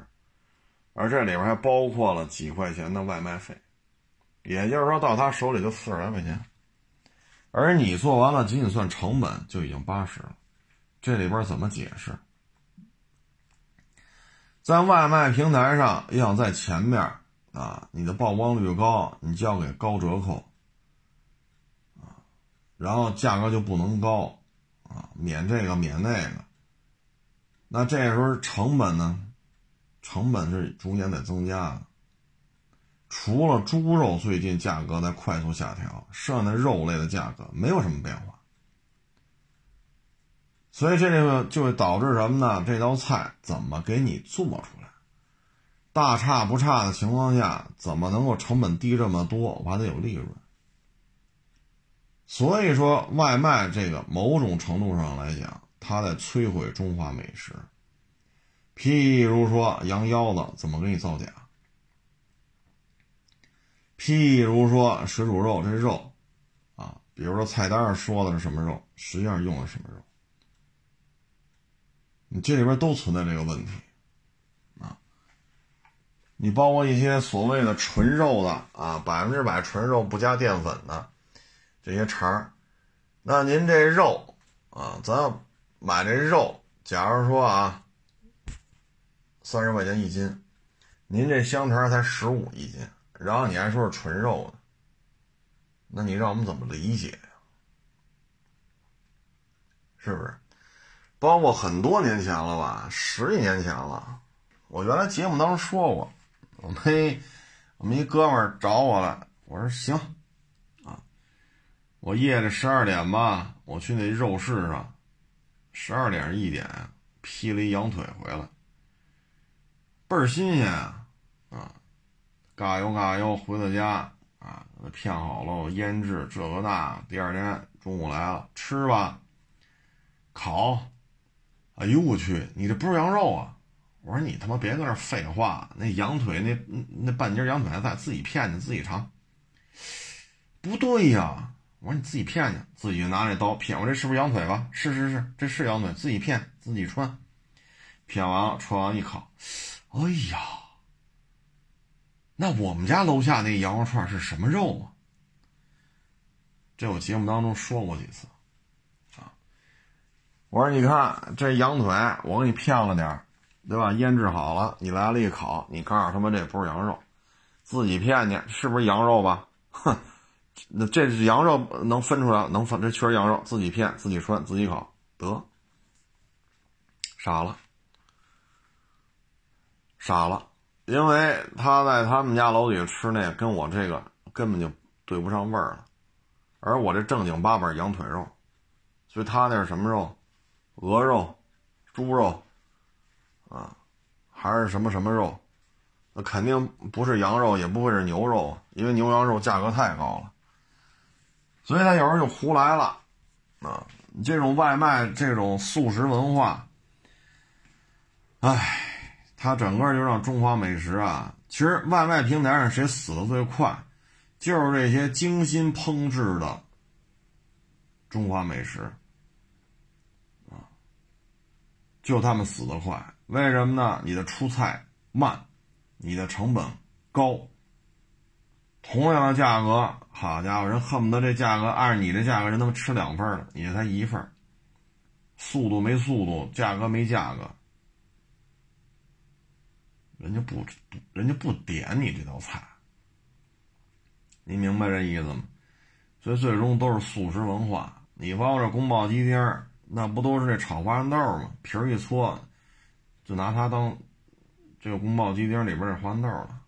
B: 而这里边还包括了几块钱的外卖费，也就是说到他手里就四十来块钱。而你做完了，仅仅算成本就已经八十了，这里边怎么解释？在外卖平台上要在前面啊，你的曝光率高，你就要给高折扣啊，然后价格就不能高啊，免这个免那个。那这时候成本呢？成本是逐年在增加的。除了猪肉最近价格在快速下调，剩下的肉类的价格没有什么变化，所以这个就会导致什么呢？这道菜怎么给你做出来？大差不差的情况下，怎么能够成本低这么多？我还得有利润。所以说，外卖这个某种程度上来讲，它在摧毁中华美食。譬如说，羊腰子怎么给你造假？譬如说水煮肉，这肉，啊，比如说菜单上说的是什么肉，实际上用的什么肉，你这里边都存在这个问题，你包括一些所谓的纯肉的啊，百分之百纯肉不加淀粉的这些肠那您这肉啊，咱买这肉，假如说啊，三十块钱一斤，您这香肠才十五一斤。然后你还说是纯肉的，那你让我们怎么理解呀？是不是？包括很多年前了吧，十几年前了。我原来节目当中说过，我们我们一哥们儿找我了，我说行，啊，我夜里十二点吧，我去那肉市上，十二点一点劈了一羊腿回来，倍儿新鲜啊，啊。嘎油嘎油，回到家啊，片好了，腌制这个那。第二天中午来了，吃吧，烤，
A: 哎呦我去，你这不是羊肉啊！我说你他妈别搁那废话，那羊腿那那半截羊腿还在，自己片去，自己尝。不对呀，我说你自己片去，自己拿那刀片，我这是不是羊腿吧？是是是，这是羊腿，自己片，自己穿。片完了，穿完一烤，哎呀，那我们家楼下那羊肉串是什么肉啊？这我节目当中说过几次啊。我说：“你看这羊腿，我给你片了点对吧？腌制好了，你来了一烤，你告诉他们这不是羊肉，自己骗去，是不是羊肉吧？哼，那这是羊肉能分出来，能分这确实羊肉，自己骗，自己穿，自己烤，得傻了，傻了，因为他在他们家楼底下吃那，跟我这个根本就对不上味儿了，而我这正经八百羊腿肉，所以他那是什么肉？”鹅肉、猪肉，啊，还是什么什么肉？那肯定不是羊肉，也不会是牛肉，因为牛羊肉价格太高了。所以他有时候就胡来了，啊，这种外卖这种速食文化，唉，它整个就让中华美食啊，其实外卖平台上谁死的最快，就是这些精心烹制的中华美食。就他们死得快，为什么呢？你的出菜慢，你的成本高。同样的价格，好家伙，人恨不得这价格按你的价格，人他妈吃两份了，你才一份速度没速度，价格没价格，人家不人家不点你这道菜，你明白这意思吗？所以最终都是素食文化。你包括这宫保鸡丁那不都是这炒花生豆吗？皮儿一搓，就拿它当这个宫保鸡丁里边的花豆了。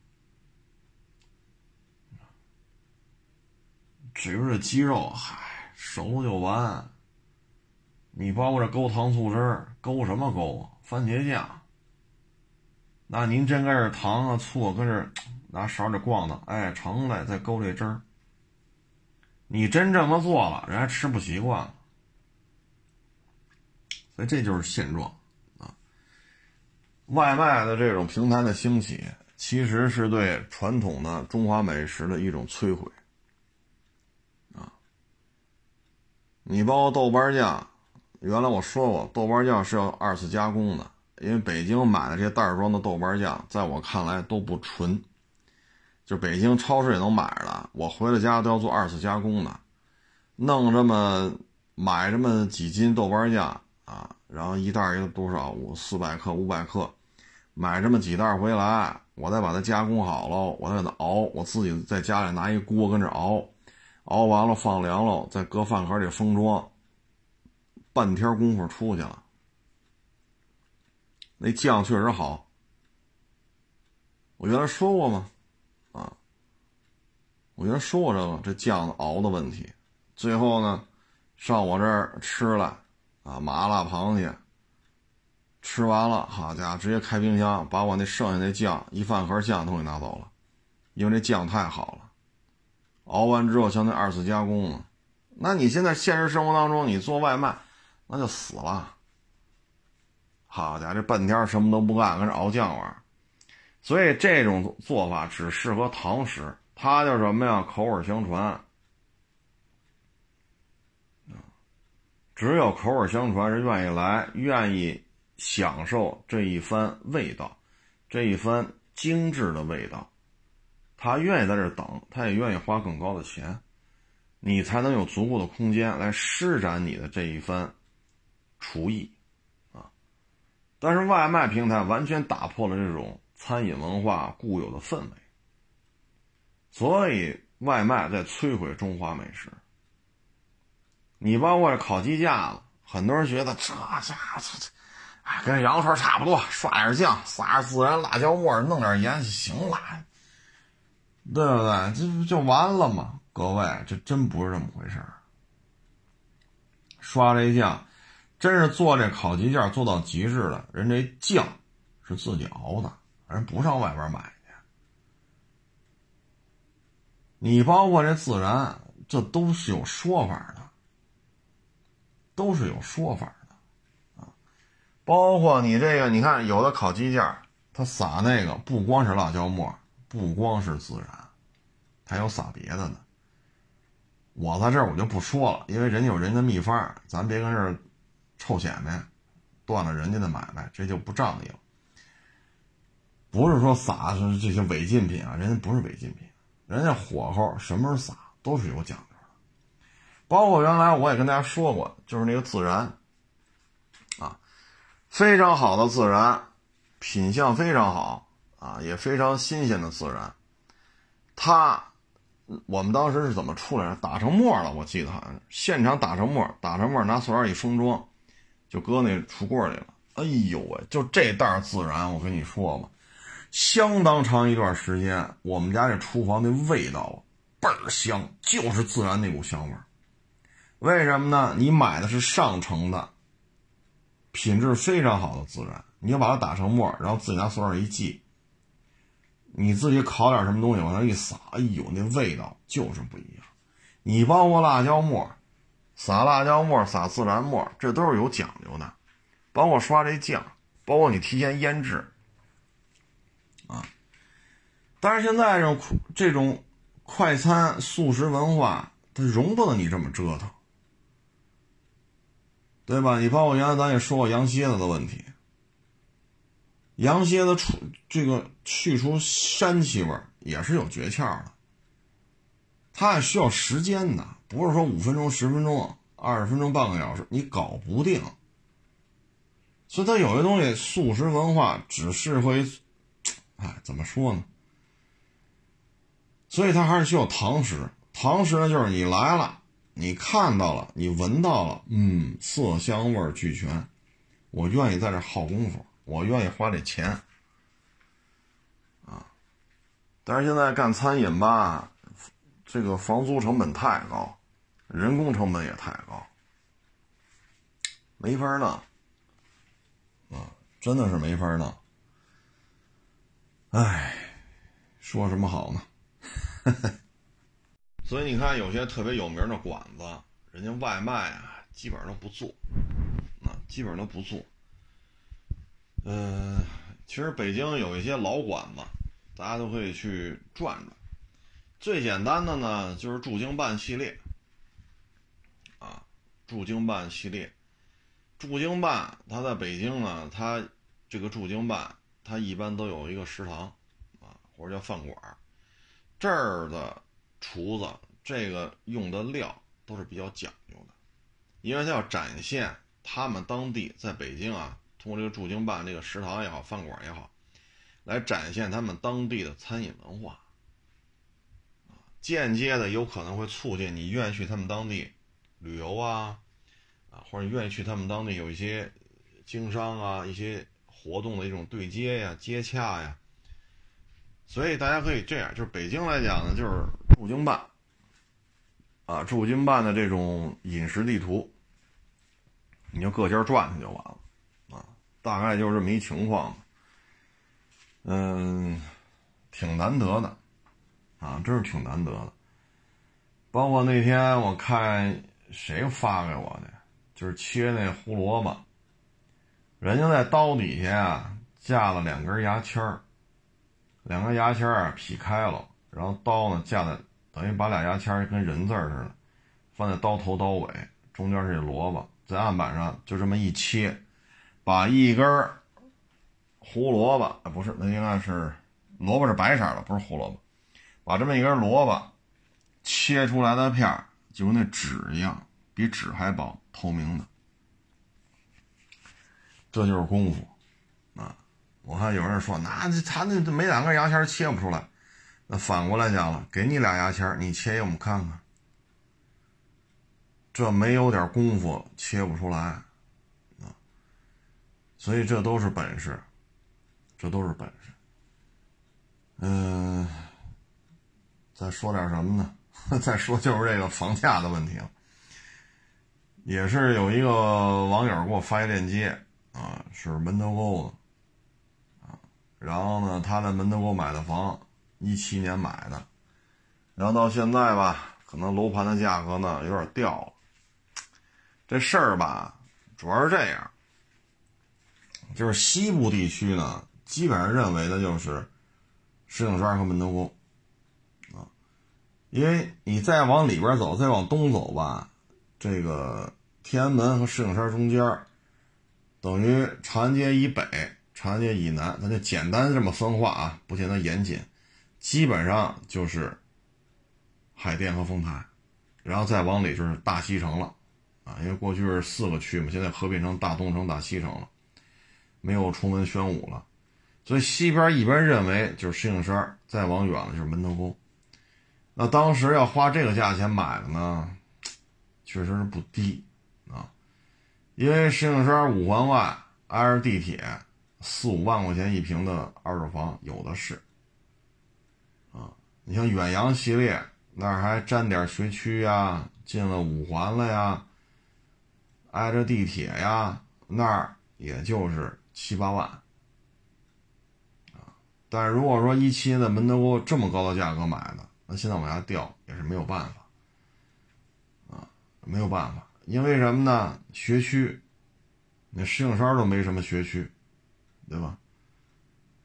A: 至于这鸡肉，嗨，熟就完。你包括这勾糖醋汁，勾什么勾啊？番茄酱。那您真跟这糖啊醋跟这拿勺儿逛荡，哎，盛来再勾这汁儿。你真这么做了，人还吃不习惯。所以这就是现状！外卖的这种平台的兴起，其实是对传统的中华美食的一种摧毁啊！你包括豆瓣酱，原来我说过，豆瓣酱是要二次加工的，因为北京买的这些袋装的豆瓣酱，在我看来都不纯，就北京超市也能买了，我回了家都要做二次加工的，弄这么买这么几斤豆瓣酱。啊，然后一袋一个多少五四百克五百克，买这么几袋回来，我再把它加工好了，我再给它熬，我自己在家里拿一锅跟这熬，熬完了放凉了，再搁饭盒里封装，半天功夫出去了，那酱确实好。我原来说过吗？啊，我原来说过这个这酱熬的问题，最后呢，上我这儿吃了。啊，麻辣螃蟹吃完了，好家伙，直接开冰箱，把我那剩下那酱一饭盒酱都给拿走了，因为那酱太好了，熬完之后相当于二次加工了。那你现在现实生活当中，你做外卖，那就死了。好家伙，这半天什么都不干，跟这熬酱玩所以这种做法只适合堂食，它叫什么呀？口耳相传。只有口耳相传，人愿意来，愿意享受这一番味道，这一番精致的味道，他愿意在这等，他也愿意花更高的钱，你才能有足够的空间来施展你的这一番厨艺啊！但是外卖平台完全打破了这种餐饮文化固有的氛围，所以外卖在摧毁中华美食。你包括这烤鸡架子，很多人觉得这家伙这这，哎，跟羊肉串差不多，刷点酱，撒点孜然、辣椒末，弄点盐就行了，对不对？这不就完了吗？各位，这真不是这么回事儿。刷这酱，真是做这烤鸡架做到极致了。人这酱是自己熬的，人不上外边买去。你包括这孜然，这都是有说法的。都是有说法，
B: 包括你这个，你看有的烤鸡架，它撒那个不光是辣椒末，不光是孜然，还有撒别的呢。我在这儿我就不说了，因为人家有人家秘方，咱别跟这儿臭显摆，断了人家的买卖，这就不仗义了。不是说撒是这些违禁品啊，人家不是违禁品，人家火候什么时候撒都是有讲究的。包括原来我也跟大家说过，就是那个孜然，非常好的孜然，品相非常好啊，也非常新鲜的孜然，它。我们当时是怎么出来的？打成沫了，我记得好像现场打成沫，打成沫拿塑料一封装，就搁那橱柜里了。哎呦喂，就这袋孜然，我跟你说吧，相当长一段时间，我们家这厨房的味道倍儿香，就是孜然那股香味儿。为什么呢？你买的是上乘的，品质非常好的孜然，你要把它打成沫，然后自己拿塑料一系。你自己烤点什么东西往那一撒，哎呦，那味道就是不一样。你包括辣椒末，撒辣椒末，撒孜然末，这都是有讲究的。包括刷这酱，包括你提前腌制，啊。但是现在这种这种快餐速食文化，它容不得你这么折腾，对吧？你包括原来咱也说过羊蝎子的问题。羊蝎子出这个去除膻气味也是有诀窍的，它需要时间的，不是说五分钟、十分钟、二十分钟、半个小时你搞不定。所以它有些东西素食文化只适合于，哎，怎么说呢？所以它还是需要堂食。堂食呢，就是你来了，你看到了，你闻到了，嗯，色香味俱全，我愿意在这耗功夫。我愿意花这钱，啊，但是现在干餐饮吧，这个房租成本太高，人工成本也太高，没法弄，啊，真的是没法弄。唉，说什么好呢？呵 呵所以你看，有些特别有名的馆子，人家外卖啊，基本上都不做，啊，基本上都不做。嗯，其实北京有一些老馆子，大家都可以去转转。最简单的呢，就是驻京办系列。啊，驻京办系列，驻京办它在北京呢，它这个驻京办它一般都有一个食堂，啊，或者叫饭馆。这儿的厨子这个用的料都是比较讲究的，因为它要展现他们当地在北京啊。通过这个驻京办这个食堂也好，饭馆也好，来展现他们当地的餐饮文化，间接的有可能会促进你愿意去他们当地旅游啊，啊，或者愿意去他们当地有一些经商啊、一些活动的一种对接呀、接洽呀。所以大家可以这样，就是北京来讲呢，就是驻京办，啊，驻京办的这种饮食地图，你就各家转去就完了啊。大概就是这么一情况，嗯，挺难得的，啊，真是挺难得的。包括那天我看谁发给我的，就是切那胡萝卜，人家在刀底下啊架了两根牙签儿，两根牙签儿劈开了，然后刀呢架在，等于把俩牙签跟人字似的，放在刀头刀尾，中间是萝卜，在案板上就这么一切。把一根胡萝卜，啊，不是，那应该是萝卜是白色的，不是胡萝卜。把这么一根萝卜切出来的片，就跟那纸一样，比纸还薄，透明的。这就是功夫啊！我看有人说，那他那没两根牙签切不出来。那反过来讲了，给你俩牙签，你切给我们看看，这没有点功夫切不出来。所以这都是本事，这都是本事。嗯，再说点什么呢？再说就是这个房价的问题了。也是有一个网友给我发一链接啊，是门头沟的啊，然后呢，他在门头沟买的房，一七年买的，然后到现在吧，可能楼盘的价格呢有点掉了。这事儿吧，主要是这样。就是西部地区呢，基本上认为的就是石景山和门头沟啊，因为你再往里边走，再往东走吧，这个天安门和石景山中间，等于长安街以北、长安街以南，咱就简单这么分化啊，不简单严谨，基本上就是海淀和丰台，然后再往里就是大西城了。啊，因为过去是四个区嘛，现在合并成大东城、大西城了，没有崇文宣武了，所以西边一般认为就是石景山，再往远了就是门头沟。那当时要花这个价钱买的呢，确实是不低啊，因为石景山五环外挨着地铁，四五万块钱一平的二手房有的是。你像远洋系列那还沾点学区呀，进了五环了呀。挨着地铁呀，那儿也就是七八万，但是如果说一七的门头沟这么高的价格买的，那现在往下掉也是没有办法，啊，没有办法，因为什么呢？学区，那石景山都没什么学区，对吧？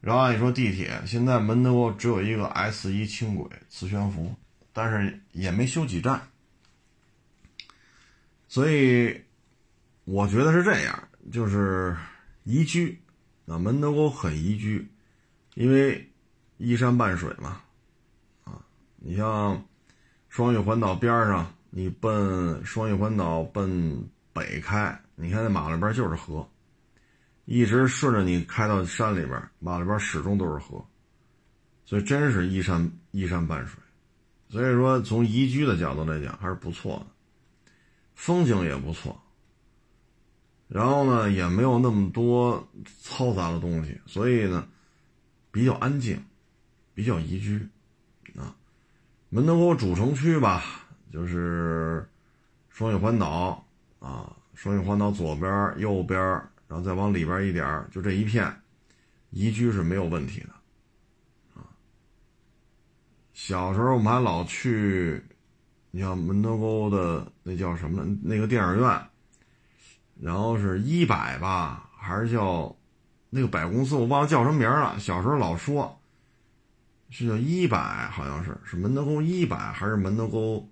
B: 然后你说地铁，现在门头沟只有一个 S 一轻轨磁悬浮，但是也没修几站，所以。我觉得是这样，就是宜居，啊，门头沟很宜居，因为依山傍水嘛，啊，你像双玉环岛边上，你奔双玉环岛奔北开，你看那马路边就是河，一直顺着你开到山里边，马路边始终都是河，所以真是依山依山傍水，所以说从宜居的角度来讲还是不错的，风景也不错。然后呢，也没有那么多嘈杂的东西，所以呢，比较安静，比较宜居，啊，门头沟主城区吧，就是双玉环岛啊，双玉环岛左边、右边，然后再往里边一点，就这一片，宜居是没有问题的，啊，小时候我们还老去，你像门头沟的那叫什么那个电影院。然后是一百吧，还是叫那个百公司？我忘了叫什么名了。小时候老说，是叫一百，好像是是门头沟一百，还是门头沟？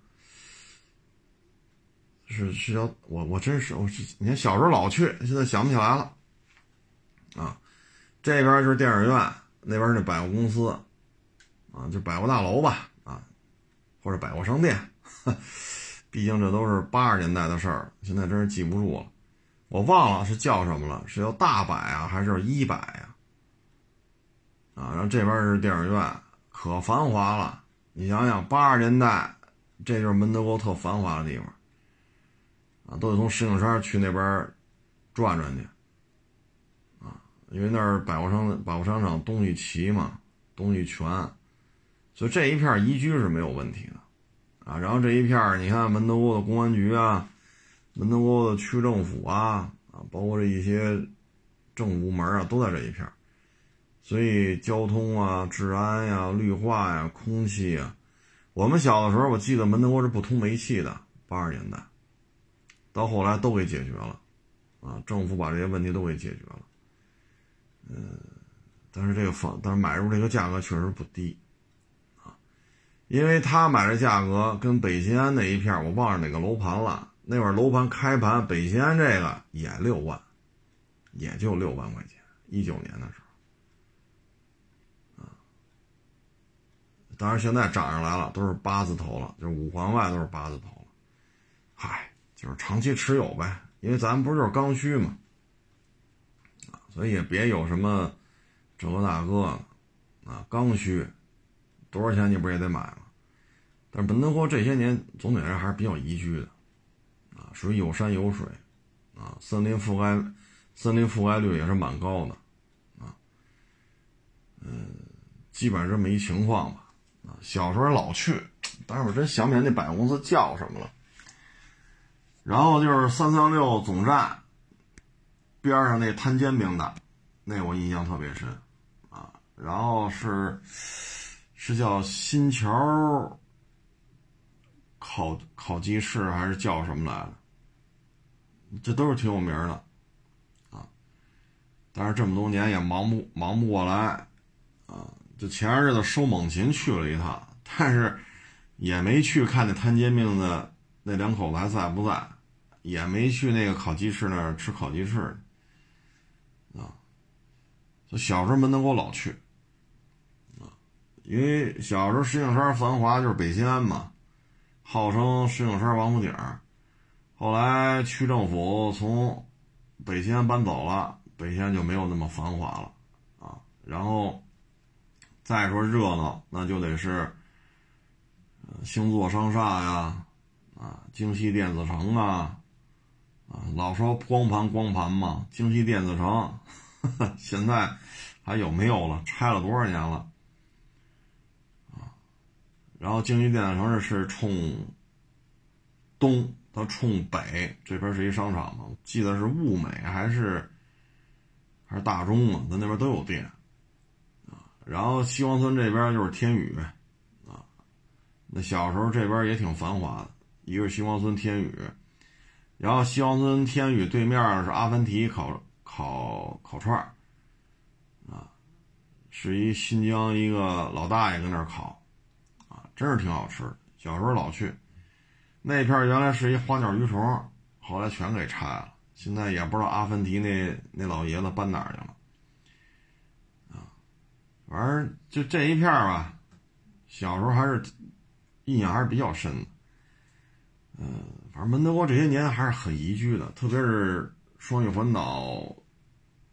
B: 是是叫我我真是我是你看小时候老去，现在想不起来了。啊，这边就是电影院，那边是百货公司，啊，就百货大楼吧，啊，或者百货商店。毕竟这都是八十年代的事儿，现在真是记不住了。我忘了是叫什么了，是叫大百啊，还是一百呀？啊，然后这边是电影院，可繁华了。你想想，八十年代，这就是门头沟特繁华的地方，啊，都得从石景山去那边转转去，啊，因为那儿百货商百货商场东西齐嘛，东西全，所以这一片宜居是没有问题的，啊，然后这一片你看门头沟的公安局啊。门头沟的区政府啊啊，包括这一些政府部门啊，都在这一片所以交通啊、治安呀、绿化呀、空气啊，我们小的时候，我记得门头沟是不通煤气的，八十年代，到后来都给解决了，啊，政府把这些问题都给解决了，嗯，但是这个房，但是买入这个价格确实不低，啊，因为他买的价格跟北新安那一片，我忘了哪个楼盘了。那会儿楼盘开盘，北新安这个也六万，也就六万块钱。一九年的时候，啊，当然现在涨上来了，都是八字头了，就是五环外都是八字头了。嗨，就是长期持有呗，因为咱不是就是刚需嘛，啊，所以也别有什么这个那个，啊，刚需，多少钱你不也得买吗？但是门头沟这些年总体上还是比较宜居的。啊属于有山有水，啊，森林覆盖，森林覆盖率也是蛮高的，啊，嗯，基本上这么一情况吧，啊，小时候老去，但是我真想不起来那百货公司叫什么了。然后就是三三六总站边上那摊煎饼的，那我印象特别深，啊，然后是是叫新桥烤烤鸡翅还是叫什么来着？这都是挺有名的，啊，
A: 但是这么多年也忙不忙不过来，啊，就前些日子收猛禽去了一趟，但是也没去看那摊煎饼的那两口子还在不在，也没去那个烤鸡翅那儿吃烤鸡翅，啊，就小时候门头沟老去，啊，因为小时候石景山繁华就是北西安嘛，号称石景山王府井，后来区政府从北西安搬走了。北西安就没有那么繁华了，啊，然后再说热闹，那就得是星座商厦呀，啊，京西电子城啊，老说光盘光盘嘛，京西电子城 现在还有没有了？拆了多少年了？啊，然后京西电子城是冲东，它冲北，这边是一商场嘛，记得是物美还是？还是大中嘛，咱那边都有店，啊，然后西王村这边就是天宇，啊，那小时候这边也挺繁华的，一个是西王村天宇，然后西王村天宇对面是阿凡提烤烤烤串儿啊，是一新疆一个老大爷跟那儿烤，啊，真是挺好吃，小时候老去，那片原来是一花鸟鱼虫，后来全给拆了。现在也不知道阿凡提那那老爷子搬哪儿去了，啊，反正就这一片吧，小时候还是印象还是比较深的。嗯，正门头沟这些年还是很宜居的，特别是双玉环岛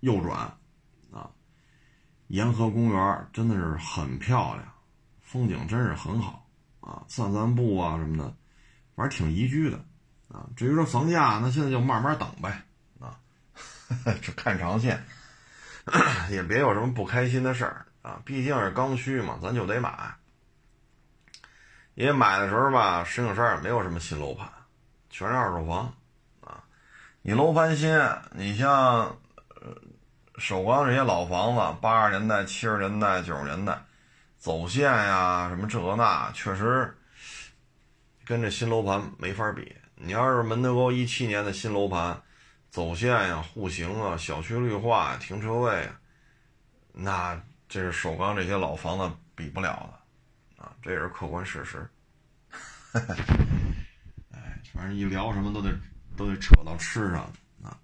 A: 右转，啊，沿河公园真的是很漂亮，风景真是很好啊，散散步啊什么的，反正挺宜居的。啊，至于说房价，那现在就慢慢等呗，啊，这看长线，也别有什么不开心的事儿啊。毕竟是刚需嘛，咱就得买。因为买的时候吧，石景山也没有什么新楼盘，全是二手房啊。你楼盘新，你像首钢这些老房子，八十年代、七十年代、九十年代走线呀，什么这个那，确实跟这新楼盘没法比。你要是门头沟一七年的新楼盘，走线呀、户型啊、小区绿化、停车位，那这是首钢这些老房子比不了的，啊，这也是客观事实。哎，反正一聊什么都得都得扯到吃上啊。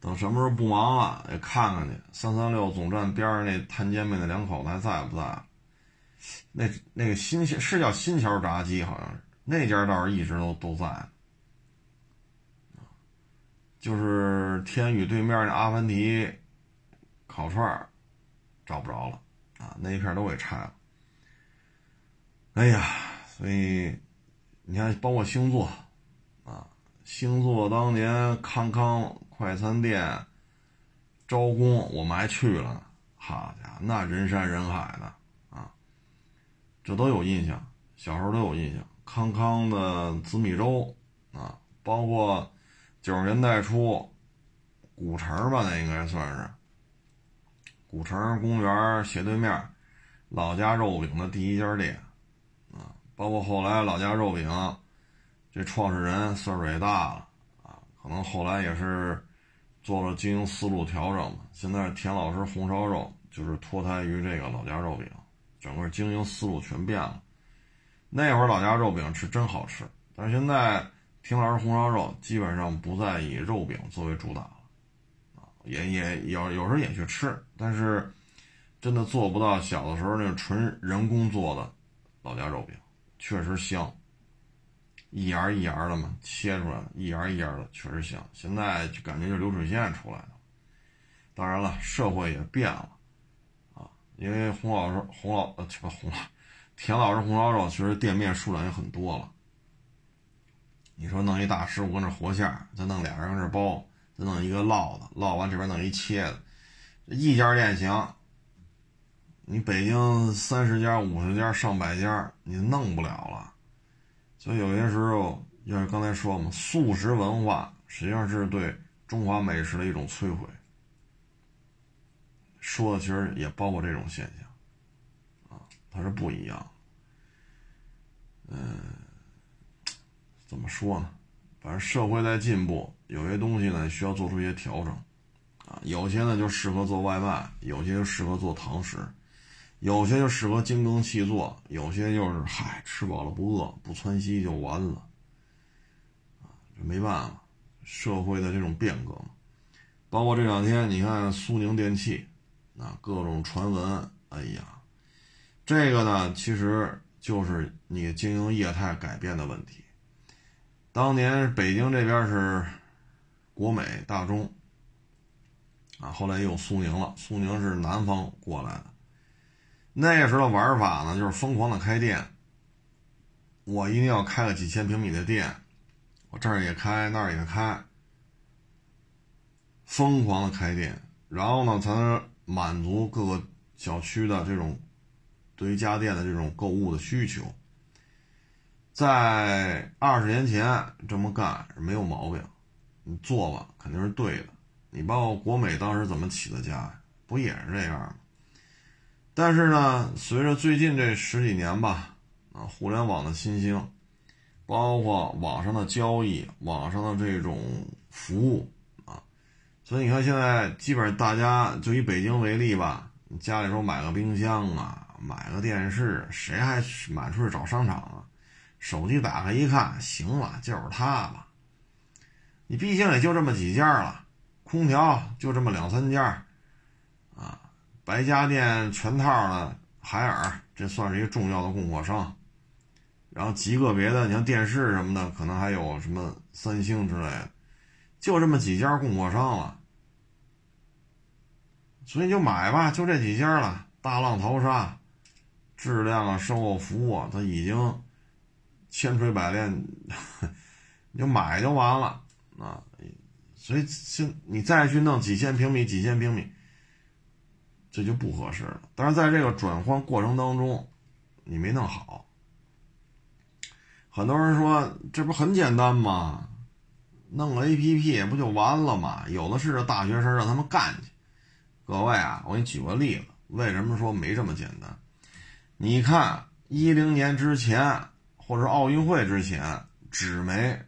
A: 等什么时候不忙了，也看看去。三三六总站边上那摊煎饼那两口子还在不在？那那个新是叫新桥炸鸡，好像是那家倒是一直都都在。就是天宇对面那阿凡提烤串找不着了啊，那一片都给拆了。哎呀，所以你看，包括星座，星座当年康康快餐店招工，我们还去了呢。好家伙，那人山人海的啊，这都有印象，小时候都有印象。康康的紫米粥啊，包括。九十年代初，古城吧，那应该算是古城公园斜对面，老家肉饼的第一家店啊。包括后来老家肉饼，这创始人岁数也大了啊，可能后来也是做了经营思路调整嘛。现在田老师红烧肉就是脱胎于这个老家肉饼，整个经营思路全变了。那会儿老家肉饼是真好吃，但是现在。田老师红烧肉基本上不再以肉饼作为主打了，啊，也也有有时候也去吃，但是真的做不到小的时候那种纯人工做的老家肉饼，确实香，一芽一芽的嘛，切出来一芽一芽的，确实香。现在就感觉就流水线出来的，当然了，社会也变了，啊，因为洪老师洪老呃不洪老田老师红烧肉，其实店面数量也很多了。你说弄一大师傅搁那活馅，再弄俩人搁那包，再弄一个烙的，烙完这边弄一切的，一家店行。你北京三十家、五十家、上百家，你弄不了了。所以有些时候，像刚才说嘛，素食文化实际上是对中华美食的一种摧毁。说的其实也包括这种现象，啊，它是不一样。嗯。怎么说呢？反正社会在进步，有些东西呢需要做出一些调整，啊，有些呢就适合做外卖，有些就适合做堂食，有些就适合精耕细作，有些就是嗨，吃饱了不饿，不窜稀就完了，这没办法，社会的这种变革嘛。包括这两天，你看苏宁电器，啊，各种传闻，哎呀，这个呢，其实就是你经营业态改变的问题。当年北京这边是国美、大中，啊，后来又苏宁了。苏宁是南方过来的，那时候的玩法呢，就是疯狂的开店。我一定要开个几千平米的店，我这儿也开，那儿也开，疯狂的开店，然后呢，才能满足各个小区的这种对于家电的这种购物的需求。在二十年前这么干是没有毛病，你做吧肯定是对的。你包括国美当时怎么起的家，不也是这样吗？但是呢，随着最近这十几年吧，啊，互联网的新兴，包括网上的交易、网上的这种服务啊，所以你看现在基本上大家就以北京为例吧，家里说买个冰箱啊，买个电视，谁还满处去找商场啊？手机打开一看，行了，就是它了。你毕竟也就这么几家了，空调就这么两三家，啊，白家电全套的海尔，这算是一个重要的供货商。然后极个别的，你像电视什么的，可能还有什么三星之类的，就这么几家供货商了。所以就买吧，就这几家了。大浪淘沙，质量啊，售后服务啊，它已经。千锤百炼，你就买就完了啊！所以现你再去弄几千平米、几千平米，这就不合适了。但是在这个转换过程当中，你没弄好。很多人说这不很简单吗？弄个 APP 不就完了吗？有的是大学生让他们干去。各位啊，我给你举个例子，为什么说没这么简单？你看一零年之前。或者奥运会之前，纸媒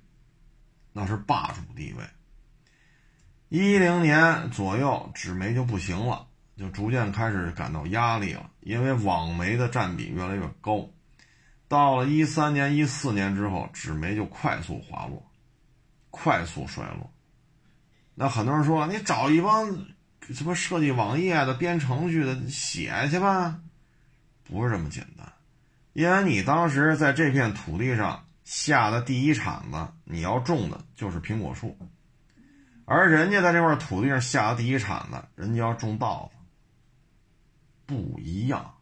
A: 那是霸主地位。一零年左右，纸媒就不行了，就逐渐开始感到压力了，因为网媒的占比越来越高。到了一三年、一四年之后，纸媒就快速滑落，快速衰落。那很多人说：“你找一帮什么设计网页的、编程序的写去吧。”不是这么简单。因为你当时在这片土地上下的第一铲子，你要种的就是苹果树，而人家在这块土地上下的第一铲子，人家要种稻子，不一样。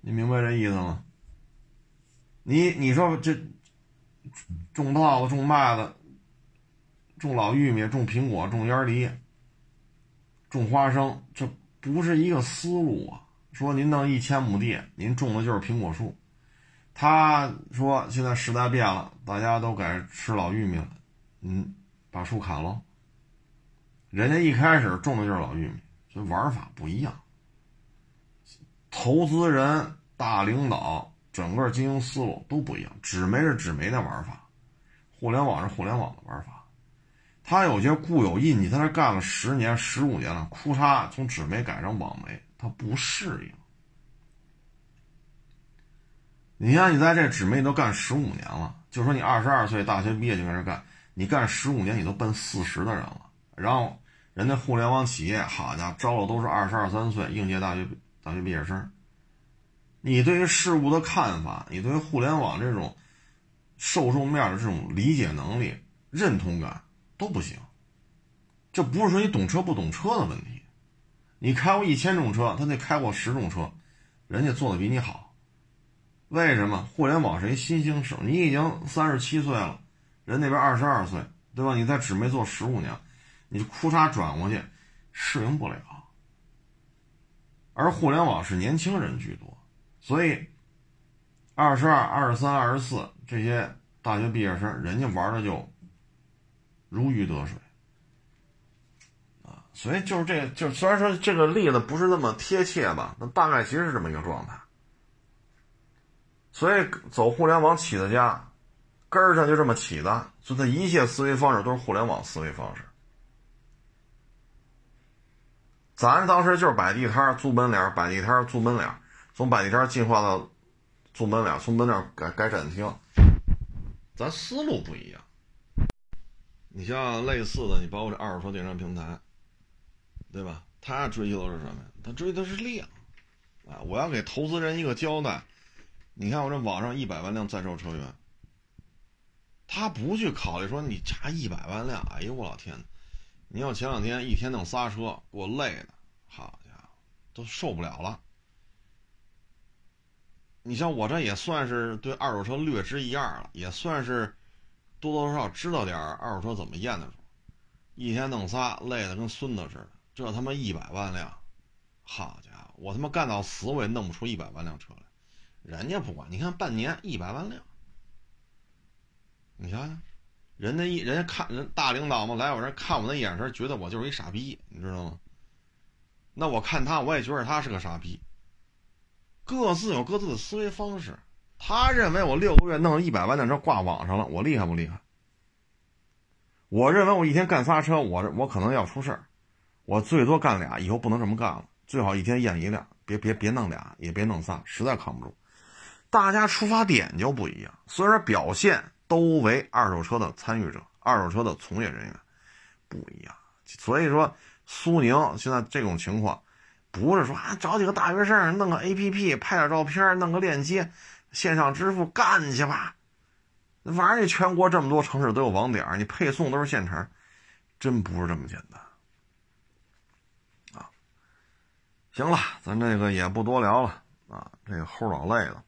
A: 你明白这意思吗？你你说这种稻子、种麦子、种老玉米、种苹果、种烟梨、种花生，这不是一个思路啊。说您弄一千亩地，您种的就是苹果树。他说现在时代变了，大家都改吃老玉米了，嗯，把树砍了。人家一开始种的就是老玉米，所以玩法不一样。投资人、大领导，整个经营思路都不一样。纸媒是纸媒的玩法，互联网是互联网的玩法。他有些固有印记，他那干了十年、十五年了，哭嚓，从纸媒改成网媒。他不适应。你像，你在这纸媒都干十五年了，就说你二十二岁大学毕业就开始干，你干十五年，你都奔四十的人了。然后，人家互联网企业，好家伙，招的都是二十二三岁应届大学大学毕业生。你对于事物的看法，你对于互联网这种受众面的这种理解能力、认同感都不行。这不是说你懂车不懂车的问题。你开过一千种车，他得开过十种车，人家做的比你好。为什么？互联网是一新兴市，你已经三十七岁了，人那边二十二岁，对吧？你在纸媒做十五年，你就哭嚓转过去，适应不了。而互联网是年轻人居多，所以二十二、二十三、二十四这些大学毕业生，人家玩的就如鱼得水。啊所以就是这就虽然说这个例子不是那么贴切吧，那大概其实是这么一个状态。所以走互联网起的家，根儿上就这么起的，所以他一切思维方式都是互联网思维方式。
B: 咱当时就是摆地摊租门脸，摆地摊租门脸，从摆地摊进化到租门脸，从门脸改改展厅，咱思路不一样。你像类似的，你包括这二手车电商平台，对吧？他追求的是什么？他追的是量啊！我要给投资人一个交代。你看我这网上一百万辆在售车源，他不去考虑说你差一百万辆，哎呦我老天！你要前两天一天弄仨车，给我累的，好家伙，都受不了了。你像我这也算是对二手车略知一二了，也算是。多多少少知道点二手车怎么验的，一天弄仨，累的跟孙子似的。这他妈一百万辆，好家伙，我他妈干到死我也弄不出一百万辆车来。人家不管，你看半年一百万辆，你想想，人家一人家看人大领导嘛，来我这看我那眼神，觉得我就是一傻逼，你知道吗？那我看他，我也觉得他是个傻逼。各自有各自的思维方式。他认为我六个月弄一百万辆车挂网上了，我厉害不厉害？我认为我一天干仨车，我我可能要出事儿，我最多干俩，以后不能这么干了，最好一天验一辆，别别别弄俩，也别弄仨，实在扛不住。大家出发点就不一样，虽然表现都为二手车的参与者，二手车的从业人员不一样，所以说苏宁现在这种情况，不是说啊找几个大学生弄个 A P P 拍点照片，弄个链接。线上支付干去吧，那玩意全国这么多城市都有网点，你配送都是现成，真不是这么简单啊！行了，咱这个也不多聊了啊，这个齁老累了。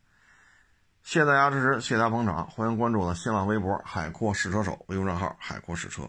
B: 谢谢大家支持，谢谢大家捧场，欢迎关注我的新浪微博“海阔试车手”微博账号“海阔试车”。